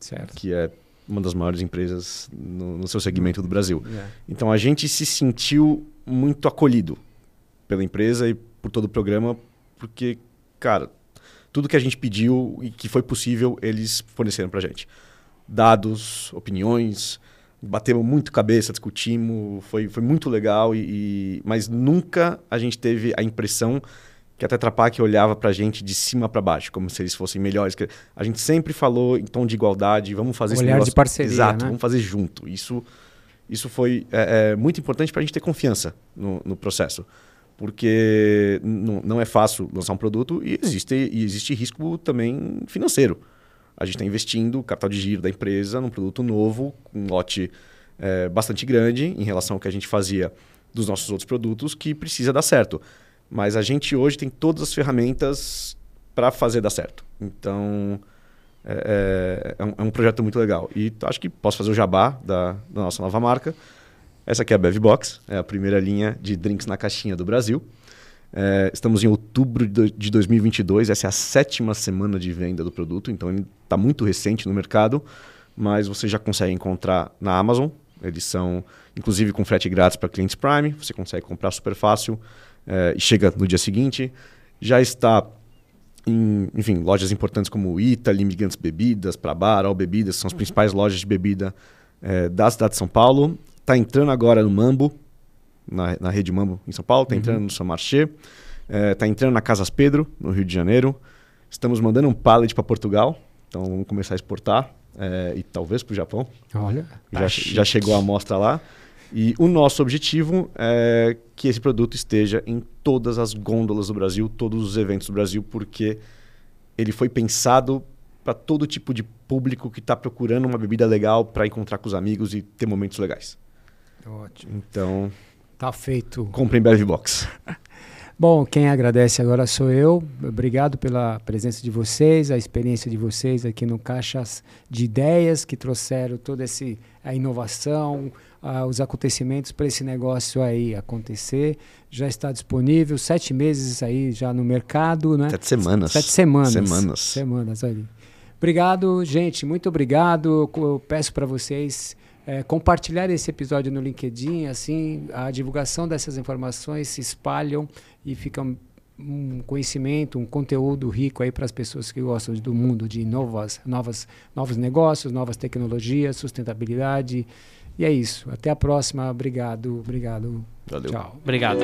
Certo. que é uma das maiores empresas no, no seu segmento do Brasil. É. Então a gente se sentiu muito acolhido pela empresa e por todo o programa, porque, cara, tudo que a gente pediu e que foi possível, eles forneceram pra gente. Dados, opiniões, batemos muito cabeça, discutimos, foi, foi muito legal, e, e- mas nunca a gente teve a impressão que a Tetra Pak olhava pra gente de cima para baixo, como se eles fossem melhores. A gente sempre falou em tom de igualdade, vamos fazer esse Olhar de negócio... parceria, Exato, né? vamos fazer junto. Isso, isso foi é, é, muito importante para a gente ter confiança no, no processo. Porque não é fácil lançar um produto e existe, e existe risco também financeiro. A gente está investindo capital de giro da empresa num produto novo, com um lote é, bastante grande em relação ao que a gente fazia dos nossos outros produtos, que precisa dar certo. Mas a gente hoje tem todas as ferramentas para fazer dar certo. Então, é, é- é um, é um projeto muito legal. E acho que posso fazer o jabá da, da nossa nova marca. Essa aqui é a Bev Box, é a primeira linha de drinks na caixinha do Brasil. É, estamos em outubro de 2022, essa é a sétima semana de venda do produto, então ele está muito recente no mercado, mas você já consegue encontrar na Amazon. Eles são, inclusive, com frete grátis para clientes Prime, você consegue comprar super fácil é, chega no dia seguinte. Já está em, enfim, lojas importantes como Ita, Imigrantes Bebidas, Prabar, All Bebidas, são as principais lojas de bebida eh, da cidade de São Paulo. Está entrando agora no Mambo, na, na rede Mambo em São Paulo, está entrando no São Marché, está entrando na Casas Pedro, no Rio de Janeiro. Estamos mandando um pallet para Portugal, então vamos começar a exportar eh, e talvez para o Japão. Olha, tá Já, chique. já chegou a amostra lá. E o nosso objetivo é que esse produto esteja em todas as gôndolas do Brasil, todos os eventos do Brasil, porque ele foi pensado para todo tipo de público que está procurando uma bebida legal para encontrar com os amigos e ter momentos legais. Ótimo. Então, Tá feito. comprem Bev Box. Bom, quem agradece agora sou eu. Obrigado pela presença de vocês, a experiência de vocês aqui no Caixas de Ideias, que trouxeram toda esse, a inovação, ah, os acontecimentos para esse negócio aí acontecer. Já está disponível, sete meses aí já no mercado, né? Sete semanas. Sete semanas. Semanas. Semanas ali. Obrigado, gente. Muito obrigado. Eu peço para vocês é, compartilhar esse episódio no LinkedIn, assim a divulgação dessas informações se espalham e fica um- conhecimento, um conteúdo rico aí para as pessoas que gostam do mundo de novas, novas, novos negócios, novas tecnologias, sustentabilidade. E é isso. Até a próxima. Obrigado, obrigado. Valeu. Tchau. Obrigado.